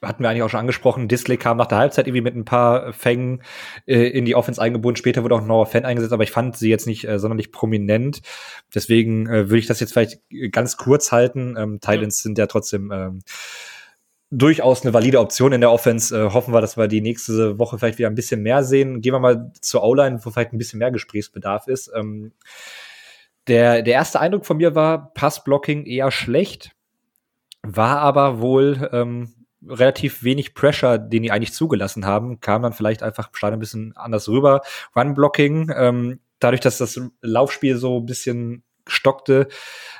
hatten wir eigentlich auch schon angesprochen, Disley kam nach der Halbzeit irgendwie mit ein paar Fängen äh, in die Offense eingebunden. Später wurde auch Noah Fan eingesetzt, aber ich fand sie jetzt nicht äh, sonderlich prominent. Deswegen äh, würde ich das jetzt vielleicht ganz kurz halten. Ähm, Titans ja. sind ja trotzdem ähm, durchaus eine valide Option in der Offense. Äh, hoffen wir, dass wir die nächste Woche vielleicht wieder ein bisschen mehr sehen. Gehen wir mal zur O-Line, wo vielleicht ein bisschen mehr Gesprächsbedarf ist. Ähm, der, der erste Eindruck von mir war, Passblocking eher schlecht, war aber wohl ähm, relativ wenig Pressure, den die eigentlich zugelassen haben, kam dann vielleicht einfach ein bisschen anders rüber. Run-Blocking, ähm, dadurch, dass das Laufspiel so ein bisschen stockte,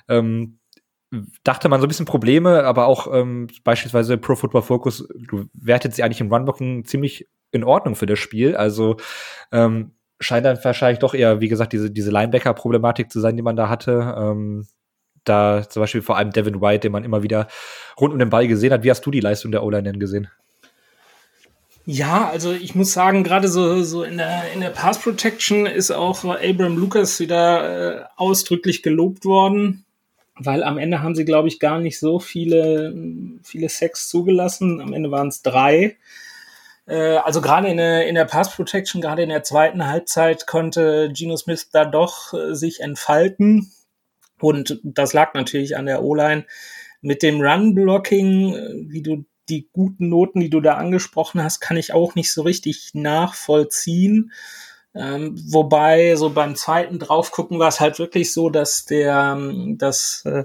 ähm, dachte man so ein bisschen Probleme, aber auch ähm, beispielsweise Pro Football Focus du wertet sie eigentlich im Runblocken ziemlich in Ordnung für das Spiel. Also ähm, scheint dann wahrscheinlich doch eher, wie gesagt, diese, diese Linebacker-Problematik zu sein, die man da hatte. Ähm, da zum Beispiel vor allem Devin White, den man immer wieder rund um den Ball gesehen hat. Wie hast du die Leistung der O-Line denn gesehen? Ja, also ich muss sagen, gerade so, so in der, in der Pass Protection ist auch Abram Lucas wieder äh, ausdrücklich gelobt worden weil am Ende haben sie, glaube ich, gar nicht so viele, viele Sex zugelassen. Am Ende waren es drei. Äh, also gerade in der, in der Pass Protection, gerade in der zweiten Halbzeit konnte Geno Smith da doch äh, sich entfalten. Und das lag natürlich an der O-Line. Mit dem Run-Blocking, äh, wie du die guten Noten, die du da angesprochen hast, kann ich auch nicht so richtig nachvollziehen. Ähm, wobei so beim zweiten draufgucken war es halt wirklich so, dass der, ähm, dass äh,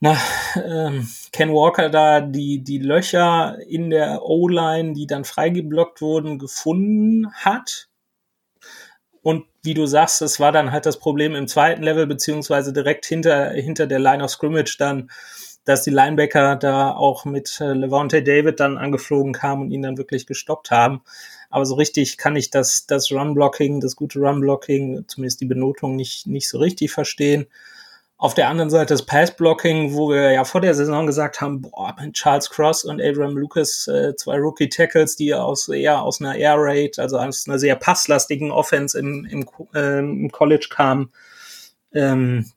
na, ähm, Ken Walker da die, die Löcher in der O-Line, die dann freigeblockt wurden, gefunden hat. Und wie du sagst, es war dann halt das Problem im zweiten Level, beziehungsweise direkt hinter, hinter der Line of Scrimmage dann, dass die Linebacker da auch mit äh, Levante David dann angeflogen kamen und ihn dann wirklich gestoppt haben. Aber so richtig kann ich das, das Run-Blocking, das gute Run-Blocking, zumindest die Benotung nicht, nicht so richtig verstehen. Auf der anderen Seite das Pass-Blocking, wo wir ja vor der Saison gesagt haben, boah, mit Charles Cross und Abraham Lucas, äh, zwei Rookie-Tackles, die aus eher aus einer Air Raid, also aus einer sehr passlastigen Offense im, im, äh, im College kamen. Ähm,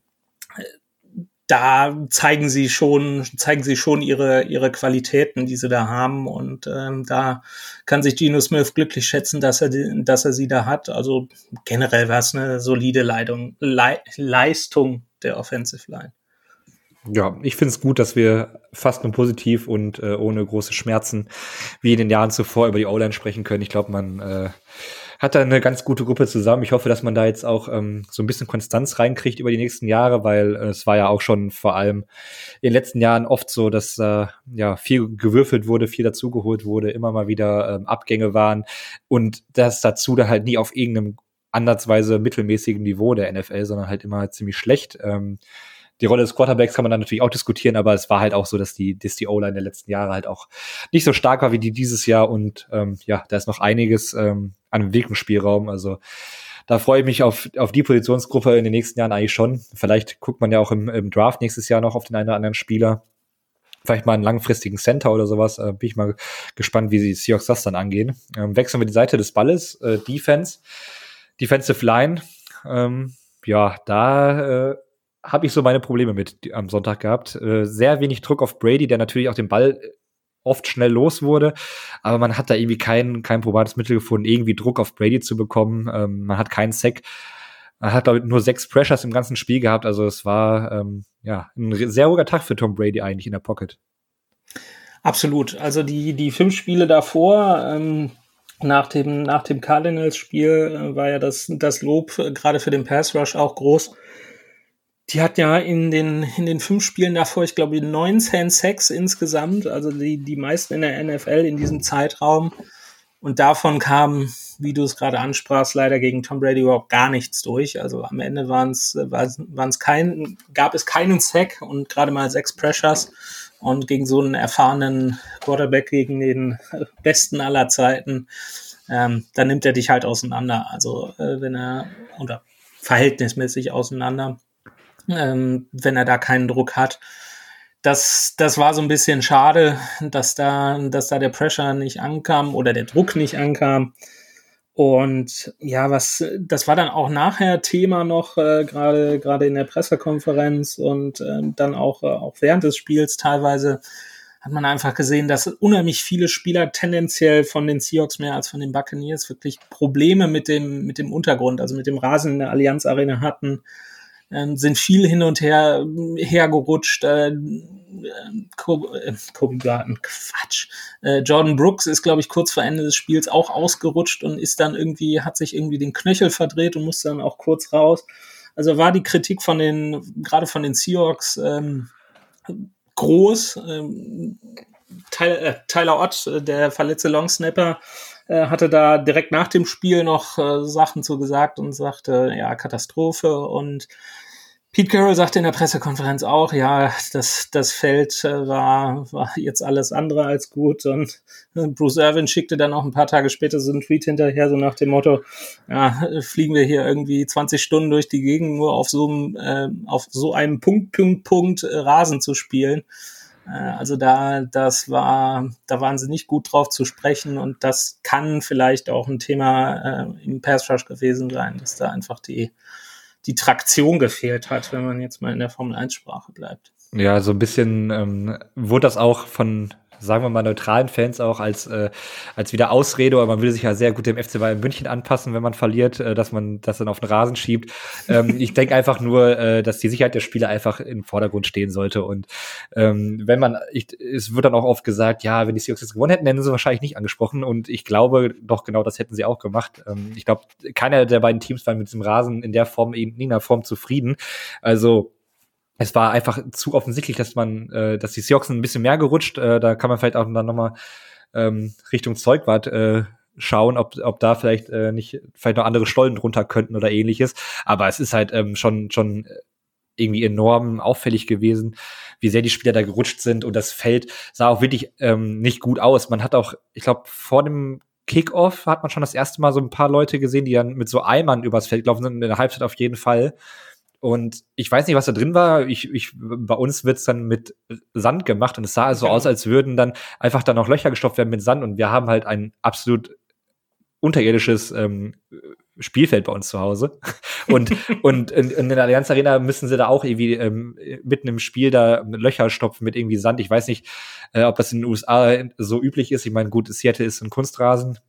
da zeigen sie schon, zeigen sie schon ihre, ihre Qualitäten, die sie da haben. Und ähm, da kann sich Geno Smith glücklich schätzen, dass er, dass er sie da hat. Also generell war es eine solide Leidung, Le Leistung der Offensive Line. Ja, ich finde es gut, dass wir fast nur positiv und äh, ohne große Schmerzen wie in den Jahren zuvor über die O-Line sprechen können. Ich glaube, man äh, hat da eine ganz gute Gruppe zusammen. Ich hoffe, dass man da jetzt auch ähm, so ein bisschen Konstanz reinkriegt über die nächsten Jahre, weil äh, es war ja auch schon vor allem in den letzten Jahren oft so, dass äh, ja viel gewürfelt wurde, viel dazugeholt wurde, immer mal wieder ähm, Abgänge waren und das dazu da halt nie auf irgendeinem ansatzweise mittelmäßigen Niveau der NFL, sondern halt immer ziemlich schlecht. Ähm, die Rolle des Quarterbacks kann man dann natürlich auch diskutieren, aber es war halt auch so, dass die, dass die O-Line der letzten Jahre halt auch nicht so stark war wie die dieses Jahr und ähm, ja, da ist noch einiges ähm, an Entwicklungsspielraum. Also da freue ich mich auf, auf die Positionsgruppe in den nächsten Jahren eigentlich schon. Vielleicht guckt man ja auch im, im Draft nächstes Jahr noch auf den einen oder anderen Spieler. Vielleicht mal einen langfristigen Center oder sowas. Äh, bin ich mal gespannt, wie die Seahawks das dann angehen. Ähm, wechseln wir die Seite des Balles. Äh, Defense. Defensive Line. Ähm, ja, da äh, habe ich so meine Probleme mit am Sonntag gehabt. Äh, sehr wenig Druck auf Brady, der natürlich auch den Ball oft schnell los wurde, aber man hat da irgendwie kein, kein probates Mittel gefunden, irgendwie Druck auf Brady zu bekommen. Ähm, man hat keinen Sack. Man hat, ich, nur sechs Pressures im ganzen Spiel gehabt. Also es war ähm, ja ein sehr ruhiger Tag für Tom Brady eigentlich in der Pocket. Absolut. Also die, die fünf Spiele davor, ähm, nach dem, nach dem Cardinals-Spiel, äh, war ja das, das Lob äh, gerade für den Pass Rush auch groß die hat ja in den, in den fünf Spielen davor, ich glaube, 19 Sacks insgesamt, also die, die meisten in der NFL in diesem Zeitraum. Und davon kam, wie du es gerade ansprachst, leider gegen Tom Brady überhaupt gar nichts durch. Also am Ende waren es waren es kein, gab es keinen Sack und gerade mal sechs Pressures. Und gegen so einen erfahrenen Quarterback, gegen den (laughs) besten aller Zeiten, ähm, da nimmt er dich halt auseinander. Also äh, wenn er, oder verhältnismäßig auseinander ähm, wenn er da keinen Druck hat. Das, das war so ein bisschen schade, dass da, dass da der Pressure nicht ankam oder der Druck nicht ankam. Und ja, was, das war dann auch nachher Thema noch, äh, gerade gerade in der Pressekonferenz und äh, dann auch, äh, auch während des Spiels teilweise hat man einfach gesehen, dass unheimlich viele Spieler tendenziell von den Seahawks mehr als von den Buccaneers wirklich Probleme mit dem, mit dem Untergrund, also mit dem Rasen in der Allianz Arena hatten ähm, sind viel hin und her hergerutscht. Äh, Kobe, äh, Kobe Garten, Quatsch. Äh, Jordan Brooks ist, glaube ich, kurz vor Ende des Spiels auch ausgerutscht und ist dann irgendwie, hat sich irgendwie den Knöchel verdreht und musste dann auch kurz raus. Also war die Kritik von den, gerade von den Seahawks, ähm, groß. Ähm, Tyler, äh, Tyler Ott, äh, der verletzte Longsnapper, äh, hatte da direkt nach dem Spiel noch äh, Sachen zu gesagt und sagte, ja, Katastrophe und Pete Carroll sagte in der Pressekonferenz auch, ja, das, das Feld äh, war, war jetzt alles andere als gut. Und äh, Bruce Irvin schickte dann auch ein paar Tage später so einen Tweet hinterher, so nach dem Motto, ja, fliegen wir hier irgendwie 20 Stunden durch die Gegend, nur auf so einem, äh, auf so einem Punkt, Punkt, Punkt äh, Rasen zu spielen. Äh, also da, das war, da waren sie nicht gut drauf zu sprechen und das kann vielleicht auch ein Thema äh, im Pass Rush gewesen sein, dass da einfach die die Traktion gefehlt hat, wenn man jetzt mal in der Formel 1 Sprache bleibt. Ja, so ein bisschen ähm, wurde das auch von sagen wir mal, neutralen Fans auch als, äh, als wieder Ausrede, aber man will sich ja sehr gut dem FC Bayern München anpassen, wenn man verliert, äh, dass man das dann auf den Rasen schiebt. Ähm, (laughs) ich denke einfach nur, äh, dass die Sicherheit der Spieler einfach im Vordergrund stehen sollte. Und ähm, wenn man, ich, es wird dann auch oft gesagt, ja, wenn die Seahawks jetzt gewonnen hätten, hätten sie wahrscheinlich nicht angesprochen. Und ich glaube, doch genau das hätten sie auch gemacht. Ähm, ich glaube, keiner der beiden Teams war mit diesem Rasen in der Form, in irgendeiner Form zufrieden. Also es war einfach zu offensichtlich, dass man, äh, dass die Seahawks ein bisschen mehr gerutscht. Äh, da kann man vielleicht auch dann nochmal ähm, Richtung Zeugwart äh, schauen, ob, ob da vielleicht äh, nicht vielleicht noch andere Stollen drunter könnten oder ähnliches. Aber es ist halt ähm, schon schon irgendwie enorm auffällig gewesen, wie sehr die Spieler da gerutscht sind und das Feld sah auch wirklich ähm, nicht gut aus. Man hat auch, ich glaube, vor dem Kickoff hat man schon das erste Mal so ein paar Leute gesehen, die dann mit so Eimern übers Feld gelaufen sind, in der Halbzeit auf jeden Fall. Und ich weiß nicht, was da drin war. Ich, ich, bei uns wird's dann mit Sand gemacht und es sah so genau. aus, als würden dann einfach dann noch Löcher gestopft werden mit Sand. Und wir haben halt ein absolut unterirdisches ähm, Spielfeld bei uns zu Hause. (laughs) Und, und in, in der Allianz Arena müssen sie da auch irgendwie ähm, mitten im Spiel da Löcher stopfen mit irgendwie Sand. Ich weiß nicht, äh, ob das in den USA so üblich ist. Ich meine, gut, Seattle ist ein Kunstrasen.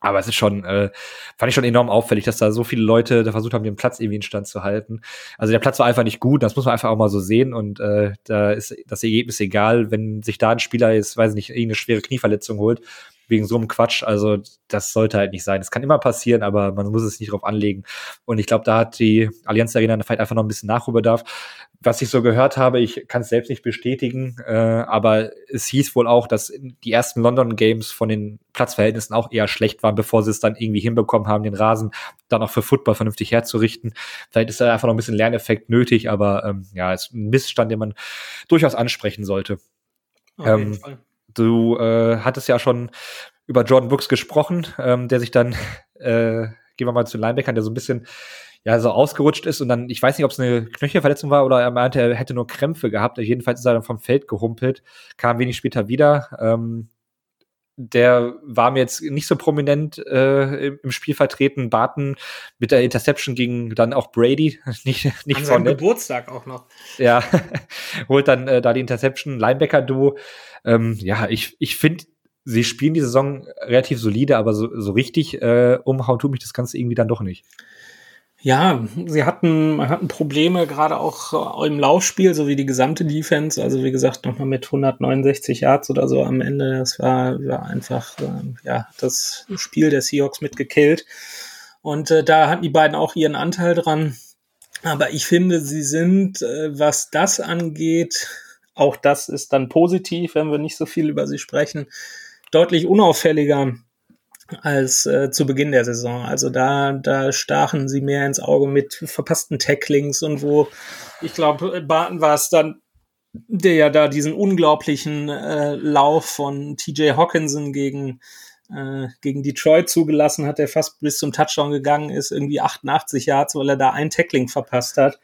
Aber es ist schon, äh, fand ich schon enorm auffällig, dass da so viele Leute da versucht haben, den Platz irgendwie in Stand zu halten. Also der Platz war einfach nicht gut, das muss man einfach auch mal so sehen. Und äh, da ist das Ergebnis egal, wenn sich da ein Spieler jetzt, weiß nicht, irgendeine schwere Knieverletzung holt, wegen so einem Quatsch. Also das sollte halt nicht sein. Es kann immer passieren, aber man muss es nicht drauf anlegen. Und ich glaube, da hat die Allianz Arena vielleicht einfach noch ein bisschen Nachholbedarf. Was ich so gehört habe, ich kann es selbst nicht bestätigen, äh, aber es hieß wohl auch, dass die ersten London Games von den Platzverhältnissen auch eher schlecht waren, bevor sie es dann irgendwie hinbekommen haben, den Rasen dann auch für Football vernünftig herzurichten. Vielleicht ist da einfach noch ein bisschen Lerneffekt nötig, aber ähm, ja, es ist ein Missstand, den man durchaus ansprechen sollte. Ähm, Du äh, hattest ja schon über Jordan Brooks gesprochen, ähm, der sich dann, (laughs) äh, gehen wir mal zu Linebackern, der so ein bisschen ja so ausgerutscht ist und dann, ich weiß nicht, ob es eine Knöchelverletzung war oder er meinte, er hätte nur Krämpfe gehabt. Jedenfalls ist er dann vom Feld gehumpelt, kam wenig später wieder. Ähm, der war mir jetzt nicht so prominent äh, im Spiel vertreten. Barton mit der Interception gegen dann auch Brady, (laughs) nicht nicht An seinem Geburtstag auch noch. Ja, (laughs) holt dann äh, da die Interception, Linebacker-Duo. Ähm, ja, ich ich finde, sie spielen die Saison relativ solide, aber so, so richtig äh, umhauen tut mich das Ganze irgendwie dann doch nicht. Ja, sie hatten, hatten Probleme, gerade auch äh, im Laufspiel, so wie die gesamte Defense. Also wie gesagt, nochmal mit 169 Yards oder so am Ende. Das war, war einfach äh, ja, das Spiel der Seahawks mitgekillt. Und äh, da hatten die beiden auch ihren Anteil dran. Aber ich finde, sie sind, äh, was das angeht, auch das ist dann positiv, wenn wir nicht so viel über sie sprechen, deutlich unauffälliger als äh, zu Beginn der Saison. Also da, da stachen sie mehr ins Auge mit verpassten Tacklings und wo, ich glaube, Barton war es dann, der ja da diesen unglaublichen äh, Lauf von TJ Hawkinson gegen, äh, gegen Detroit zugelassen hat, der fast bis zum Touchdown gegangen ist, irgendwie 88 Yards, weil er da ein Tackling verpasst hat.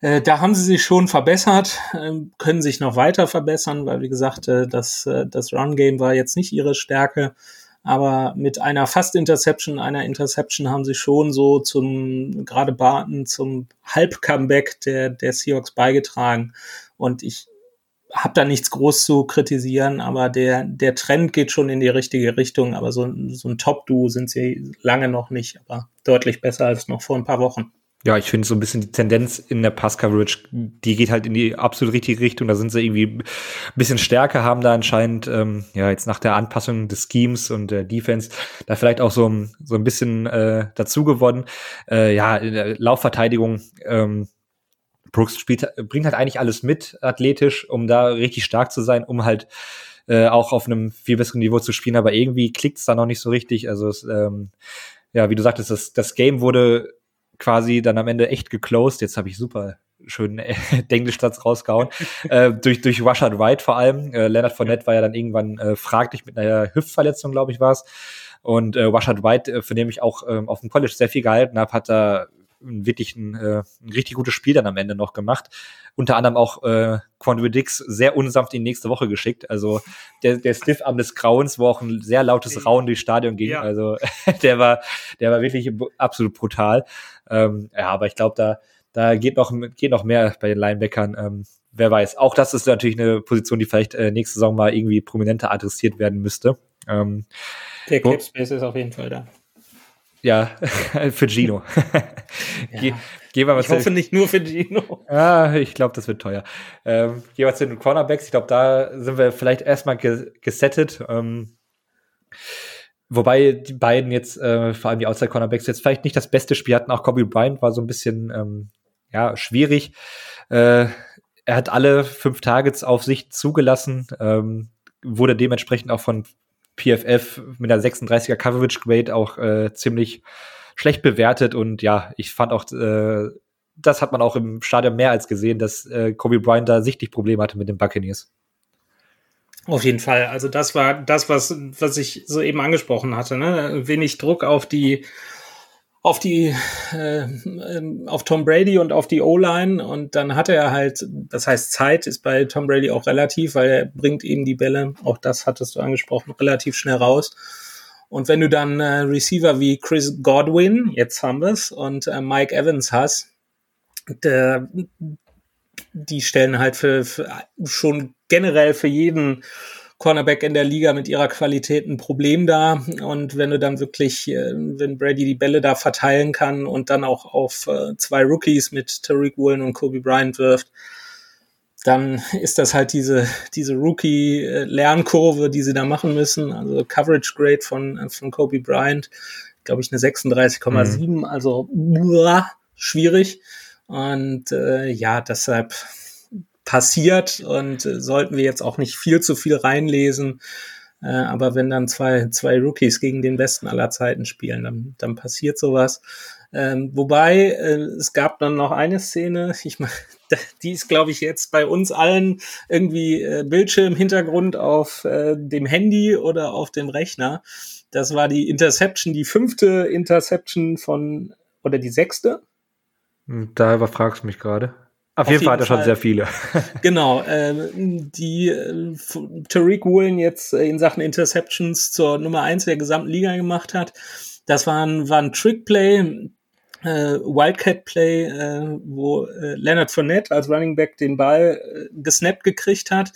Äh, da haben sie sich schon verbessert, äh, können sich noch weiter verbessern, weil wie gesagt, äh, das, äh, das Run-Game war jetzt nicht ihre Stärke. Aber mit einer Fast-Interception, einer Interception haben sie schon so zum, gerade Barton, zum Halb-Comeback der, der Seahawks beigetragen. Und ich habe da nichts groß zu kritisieren, aber der, der Trend geht schon in die richtige Richtung. Aber so, so ein Top-Duo sind sie lange noch nicht, aber deutlich besser als noch vor ein paar Wochen. Ja, ich finde so ein bisschen die Tendenz in der Pass-Coverage, die geht halt in die absolut richtige Richtung. Da sind sie irgendwie ein bisschen stärker, haben da anscheinend, ähm, ja, jetzt nach der Anpassung des Schemes und der Defense, da vielleicht auch so, so ein bisschen äh, dazu gewonnen. Äh, ja, in der Laufverteidigung, ähm, Brooks spielt, bringt halt eigentlich alles mit, athletisch, um da richtig stark zu sein, um halt äh, auch auf einem viel besseren Niveau zu spielen, aber irgendwie klickt's da noch nicht so richtig. Also es, ähm, ja, wie du sagtest, das, das Game wurde quasi dann am Ende echt geclosed. Jetzt habe ich super schön äh, (laughs) Englischsatz rausgehauen. (laughs) äh, durch, durch Rashad White vor allem. Äh, Leonard Fournette war ja dann irgendwann äh, fraglich mit einer Hüftverletzung, glaube ich, war es. Und äh, Rashad White, äh, von dem ich auch ähm, auf dem College sehr viel gehalten habe, hat da wirklich ein, äh, ein richtig gutes Spiel dann am Ende noch gemacht. Unter anderem auch äh, Dix sehr unsanft in die nächste Woche geschickt. Also der, der Stiffarm des Grauens, wo auch ein sehr lautes Rauen durchs Stadion ging. Ja. Also (laughs) der war, der war wirklich absolut brutal. Ähm, ja, aber ich glaube, da, da geht noch, geht noch mehr bei den Linebackern. Ähm, wer weiß. Auch das ist natürlich eine Position, die vielleicht äh, nächste Saison mal irgendwie prominenter adressiert werden müsste. Ähm, der Cap Space ist auf jeden Fall da. Ja, (laughs) für Gino. ja. Ge gehen wir mal ich hoffe nicht nur für Gino. Ah, ich glaube, das wird teuer. Ähm, gehen wir zu den Cornerbacks. Ich glaube, da sind wir vielleicht erstmal ge gesettet. Ähm, wobei die beiden jetzt, äh, vor allem die Outside Cornerbacks, jetzt vielleicht nicht das beste Spiel hatten. Auch Kobe Bryant war so ein bisschen, ähm, ja, schwierig. Äh, er hat alle fünf Targets auf sich zugelassen, ähm, wurde dementsprechend auch von PFF mit einer 36er Coverage Grade auch äh, ziemlich schlecht bewertet und ja, ich fand auch, äh, das hat man auch im Stadion mehr als gesehen, dass äh, Kobe Bryant da sichtlich Probleme hatte mit den Buccaneers. Auf jeden Fall. Also das war das, was, was ich soeben angesprochen hatte. Ne? Wenig Druck auf die auf die äh, ähm, auf Tom Brady und auf die O-Line und dann hatte er halt, das heißt Zeit ist bei Tom Brady auch relativ, weil er bringt eben die Bälle, auch das hattest du angesprochen, relativ schnell raus. Und wenn du dann äh, Receiver wie Chris Godwin, jetzt haben wir's, und äh, Mike Evans hast, der, die stellen halt für, für schon generell für jeden Cornerback in der Liga mit ihrer Qualität ein Problem da. Und wenn du dann wirklich, äh, wenn Brady die Bälle da verteilen kann und dann auch auf äh, zwei Rookies mit Tariq Woolen und Kobe Bryant wirft, dann ist das halt diese, diese Rookie-Lernkurve, die sie da machen müssen. Also Coverage Grade von, von Kobe Bryant, glaube ich, eine 36,7, mhm. also uah, schwierig. Und äh, ja, deshalb passiert und äh, sollten wir jetzt auch nicht viel zu viel reinlesen. Äh, aber wenn dann zwei, zwei Rookies gegen den Besten aller Zeiten spielen, dann, dann passiert sowas. Ähm, wobei, äh, es gab dann noch eine Szene, (laughs) ich meine, die ist, glaube ich, jetzt bei uns allen irgendwie äh, Bildschirmhintergrund auf äh, dem Handy oder auf dem Rechner. Das war die Interception, die fünfte Interception von, oder die sechste? Da überfragst du mich gerade. Auf, jeden, Fall hat er schon sehr viele. (laughs) genau, äh, die äh, Tariq Woolen jetzt in Sachen Interceptions zur Nummer eins der gesamten Liga gemacht hat. Das war ein, war ein Trickplay, äh, Wildcat-Play, äh, wo äh, Leonard Fournette als Running Back den Ball äh, gesnappt gekriegt hat.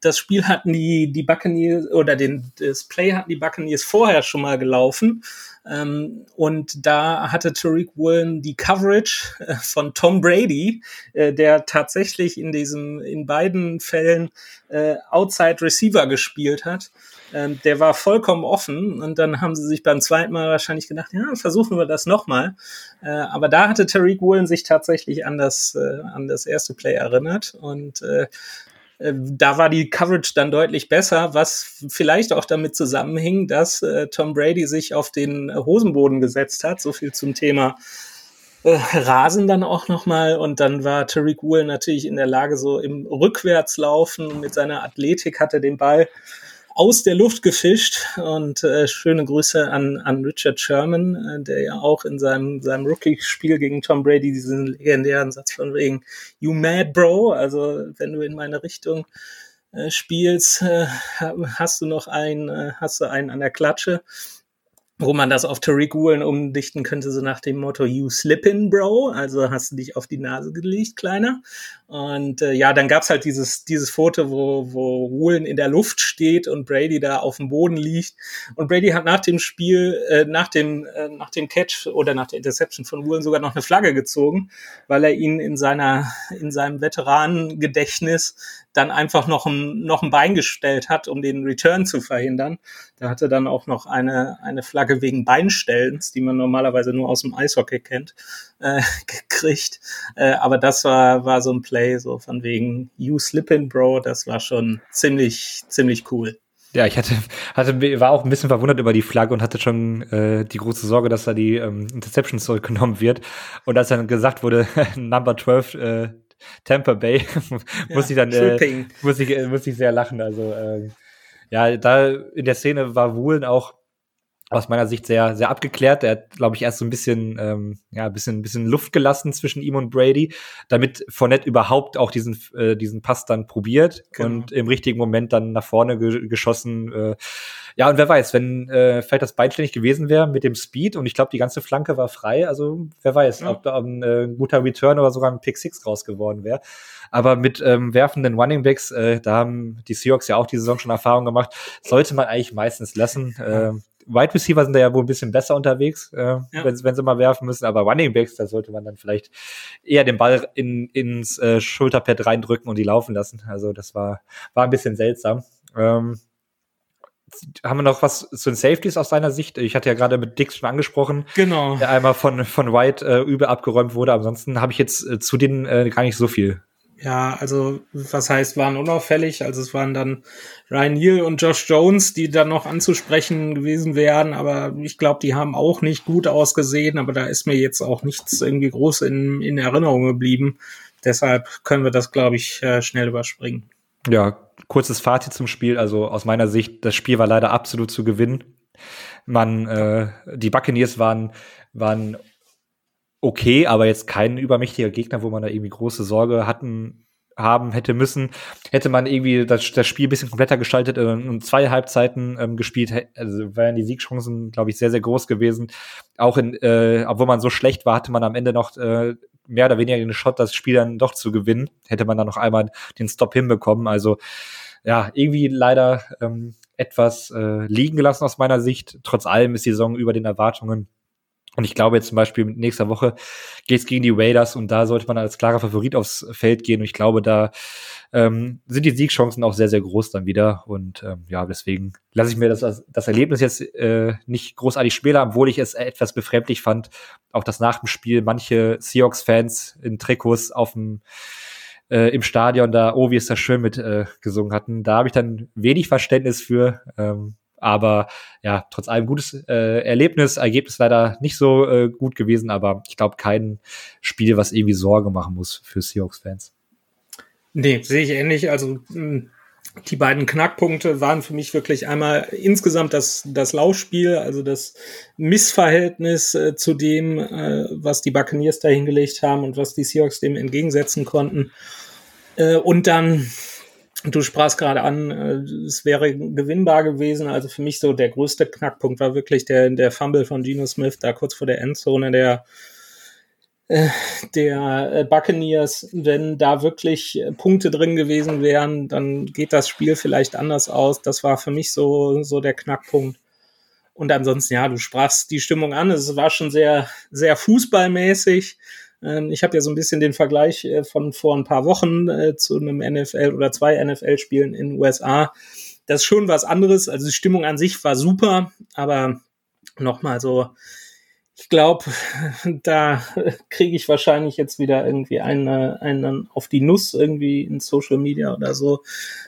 Das Spiel hatten die, die Buccaneers oder den, das Play hatten die Buccaneers vorher schon mal gelaufen ähm, und da hatte Tariq Woolen die Coverage äh, von Tom Brady, äh, der tatsächlich in diesem, in beiden Fällen äh, Outside Receiver gespielt hat. Ähm, der war vollkommen offen und dann haben sie sich beim zweiten Mal wahrscheinlich gedacht, ja, versuchen wir das nochmal. Äh, aber da hatte Tariq Woolen sich tatsächlich an das, äh, an das erste Play erinnert und äh, da war die Coverage dann deutlich besser, was vielleicht auch damit zusammenhing, dass äh, Tom Brady sich auf den Hosenboden gesetzt hat. So viel zum Thema äh, Rasen dann auch nochmal. Und dann war Tariq Woolen natürlich in der Lage, so im Rückwärtslaufen mit seiner Athletik hat er den Ball aus der Luft gefischt. Und äh, schöne Grüße an, an Richard Sherman, äh, der ja auch in seinem, seinem Rookie-Spiel gegen Tom Brady diesen legendären Satz von wegen You mad bro, also wenn du in meine Richtung äh, spielst, äh, hast du noch einen, äh, hast du einen an der Klatsche? Wo man das auf Tariq Woolen umdichten könnte, so nach dem Motto, you slippin', bro, also hast du dich auf die Nase gelegt, Kleiner. Und äh, ja, dann gab's halt dieses, dieses Foto, wo, wo Woolen in der Luft steht und Brady da auf dem Boden liegt. Und Brady hat nach dem Spiel, äh, nach, dem, äh, nach dem Catch oder nach der Interception von Woolen sogar noch eine Flagge gezogen, weil er ihn in seiner, in seinem Veteranengedächtnis dann einfach noch ein, noch ein Bein gestellt hat, um den Return zu verhindern. Da hatte dann auch noch eine, eine Flagge wegen Beinstellens, die man normalerweise nur aus dem Eishockey kennt, äh, (laughs) gekriegt. Äh, aber das war, war so ein Play, so von wegen You Slippin' Bro, das war schon ziemlich, ziemlich cool. Ja, ich hatte, hatte, war auch ein bisschen verwundert über die Flagge und hatte schon äh, die große Sorge, dass da die ähm, Interception zurückgenommen wird. Und als dann gesagt wurde, (laughs) Number 12, äh, Tampa Bay, (laughs) muss ich dann äh, muss ich, äh, muss ich sehr lachen. Also äh, ja, da in der Szene war Woolen auch aus meiner Sicht sehr, sehr abgeklärt. Er hat, glaube ich, erst so ein bisschen, ähm, ja, ein bisschen, ein bisschen Luft gelassen zwischen ihm und Brady, damit Fournette überhaupt auch diesen, äh, diesen Pass dann probiert genau. und im richtigen Moment dann nach vorne ge geschossen. Äh, ja, und wer weiß, wenn äh, vielleicht das nicht gewesen wäre mit dem Speed und ich glaube, die ganze Flanke war frei, also wer weiß, ja. ob da ein äh, guter Return oder sogar ein Pick Six raus geworden wäre. Aber mit ähm, werfenden Running Backs, äh, da haben die Seahawks ja auch die Saison schon Erfahrung gemacht, sollte man eigentlich meistens lassen. Äh, Wide Receiver sind da ja wohl ein bisschen besser unterwegs, äh, ja. wenn, wenn sie mal werfen müssen, aber Running Backs, da sollte man dann vielleicht eher den Ball in, ins äh, Schulterpad reindrücken und die laufen lassen. Also das war, war ein bisschen seltsam. Ähm, haben wir noch was zu den Safeties aus deiner Sicht? Ich hatte ja gerade mit Dix schon angesprochen. Genau. Der einmal von, von White äh, übel abgeräumt wurde. Ansonsten habe ich jetzt äh, zu denen äh, gar nicht so viel. Ja, also was heißt, waren unauffällig. Also es waren dann Ryan Neal und Josh Jones, die dann noch anzusprechen gewesen wären. Aber ich glaube, die haben auch nicht gut ausgesehen. Aber da ist mir jetzt auch nichts irgendwie groß in, in Erinnerung geblieben. Deshalb können wir das, glaube ich, äh, schnell überspringen. Ja, kurzes Fazit zum Spiel. Also aus meiner Sicht, das Spiel war leider absolut zu gewinnen. Man, äh, die Buccaneers waren, waren okay, aber jetzt kein übermächtiger Gegner, wo man da irgendwie große Sorge hatten, haben hätte müssen. Hätte man irgendwie das, das Spiel ein bisschen kompletter gestaltet äh, und zwei Halbzeiten ähm, gespielt, also wären die Siegchancen, glaube ich, sehr, sehr groß gewesen. Auch in, äh, obwohl man so schlecht war, hatte man am Ende noch äh, mehr oder weniger den Shot, das Spiel dann doch zu gewinnen. Hätte man dann noch einmal den Stop hinbekommen. Also ja, irgendwie leider ähm, etwas äh, liegen gelassen aus meiner Sicht. Trotz allem ist die Saison über den Erwartungen. Und ich glaube jetzt zum Beispiel nächster Woche geht's gegen die Raiders und da sollte man als klarer Favorit aufs Feld gehen. Und ich glaube, da ähm, sind die Siegchancen auch sehr, sehr groß dann wieder. Und ähm, ja, deswegen lasse ich mir das, das Erlebnis jetzt äh, nicht großartig spielen, obwohl ich es etwas befremdlich fand, auch dass nach dem Spiel manche Seahawks-Fans in Trikots auf dem äh, im Stadion da, oh, wie ist das schön mit äh, gesungen hatten. Da habe ich dann wenig Verständnis für. Ähm, aber ja, trotz allem gutes äh, Erlebnis, Ergebnis leider nicht so äh, gut gewesen, aber ich glaube kein Spiel, was irgendwie Sorge machen muss für Seahawks-Fans. Nee, sehe ich ähnlich. Also mh, die beiden Knackpunkte waren für mich wirklich einmal insgesamt das, das Laufspiel, also das Missverhältnis äh, zu dem, äh, was die Buccaneers da hingelegt haben und was die Seahawks dem entgegensetzen konnten. Äh, und dann, du sprachst gerade an, äh, es wäre gewinnbar gewesen. Also für mich so der größte Knackpunkt war wirklich der, der Fumble von Geno Smith da kurz vor der Endzone, der äh, der äh, Buccaneers, wenn da wirklich Punkte drin gewesen wären, dann geht das Spiel vielleicht anders aus. Das war für mich so, so der Knackpunkt. Und ansonsten, ja, du sprachst die Stimmung an. Es war schon sehr, sehr fußballmäßig. Ähm, ich habe ja so ein bisschen den Vergleich äh, von vor ein paar Wochen zu einem NFL oder zwei NFL-Spielen in den USA. Das ist schon was anderes. Also die Stimmung an sich war super, aber nochmal so, ich glaube, (laughs) da kriege ich wahrscheinlich jetzt wieder irgendwie eine, einen auf die Nuss irgendwie in Social Media oder so.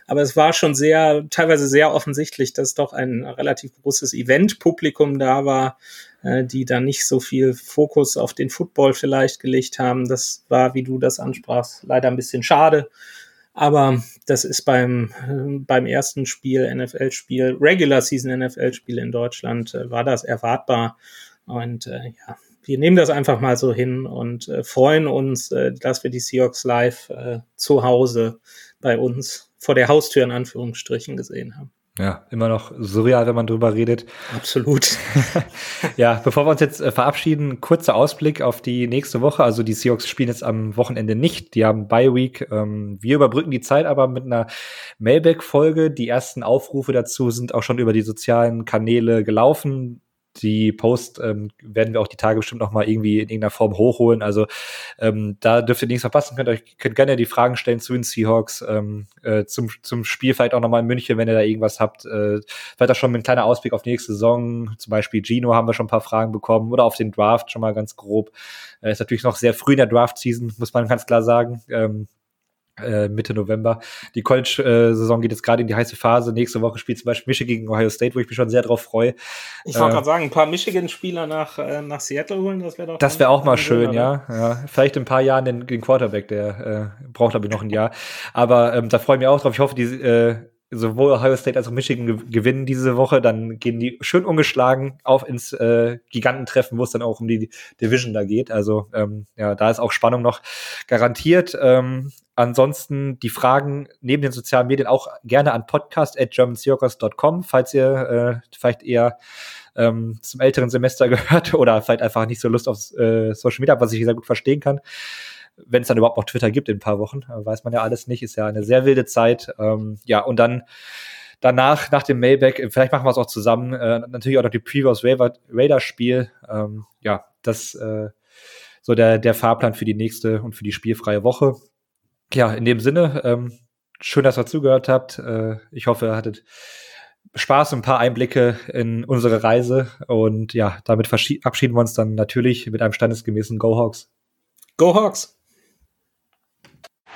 Aber es war schon sehr, teilweise sehr offensichtlich, dass doch ein relativ großes Event-Publikum da war, äh, die da nicht so viel Fokus auf den Football vielleicht gelegt haben. Das war, wie du das ansprachst, leider ein bisschen schade. Aber das ist beim, beim ersten Spiel, NFL-Spiel, Regular Season NFL-Spiel in Deutschland, äh, war das erwartbar. Und äh, ja, wir nehmen das einfach mal so hin und äh, freuen uns, äh, dass wir die Seahawks live äh, zu Hause bei uns vor der Haustür in Anführungsstrichen gesehen haben. Ja, immer noch surreal, wenn man drüber redet. Absolut. (laughs) ja, bevor wir uns jetzt äh, verabschieden, kurzer Ausblick auf die nächste Woche. Also die Seahawks spielen jetzt am Wochenende nicht. Die haben Bye Week. Ähm, wir überbrücken die Zeit aber mit einer Mailback-Folge. Die ersten Aufrufe dazu sind auch schon über die sozialen Kanäle gelaufen die Post ähm, werden wir auch die Tage bestimmt noch mal irgendwie in irgendeiner Form hochholen. Also ähm, da dürft ihr nichts verpassen. Könnt euch könnt gerne die Fragen stellen zu den Seahawks, ähm, äh, zum, zum Spiel vielleicht auch noch mal in München, wenn ihr da irgendwas habt. Äh, vielleicht auch schon ein kleiner Ausblick auf nächste Saison. Zum Beispiel Gino haben wir schon ein paar Fragen bekommen oder auf den Draft schon mal ganz grob. Äh, ist natürlich noch sehr früh in der Draft-Season, muss man ganz klar sagen. Ähm, äh, Mitte November. Die College-Saison geht jetzt gerade in die heiße Phase. Nächste Woche spielt zum Beispiel Michigan gegen Ohio State, wo ich mich schon sehr drauf freue. Ich wollte äh, gerade sagen, ein paar Michigan-Spieler nach, äh, nach Seattle holen, das wäre doch. Das wäre auch mal schön, ja. ja. Vielleicht in ein paar Jahren den, den Quarterback, der äh, braucht, ich, noch ein Jahr. Aber ähm, da freue ich mich auch drauf. Ich hoffe, die äh, sowohl Ohio State als auch Michigan gewinnen diese Woche, dann gehen die schön ungeschlagen auf ins äh, Gigantentreffen, wo es dann auch um die Division da geht. Also ähm, ja, da ist auch Spannung noch garantiert. Ähm, ansonsten die Fragen neben den sozialen Medien auch gerne an podcast@germanseahawkers.com, falls ihr äh, vielleicht eher ähm, zum älteren Semester (laughs) gehört oder vielleicht einfach nicht so Lust auf äh, Social Media, was ich sehr gut verstehen kann wenn es dann überhaupt noch Twitter gibt in ein paar Wochen, äh, weiß man ja alles nicht, ist ja eine sehr wilde Zeit. Ähm, ja, und dann danach, nach dem Mailback, vielleicht machen wir es auch zusammen, äh, natürlich auch noch die Previous Raiders-Spiel. Ähm, ja, das äh, so der, der Fahrplan für die nächste und für die spielfreie Woche. Ja, in dem Sinne, ähm, schön, dass ihr zugehört habt. Äh, ich hoffe, ihr hattet Spaß und ein paar Einblicke in unsere Reise. Und ja, damit verabschieden wir uns dann natürlich mit einem standesgemäßen Go Hawks. Go Hawks!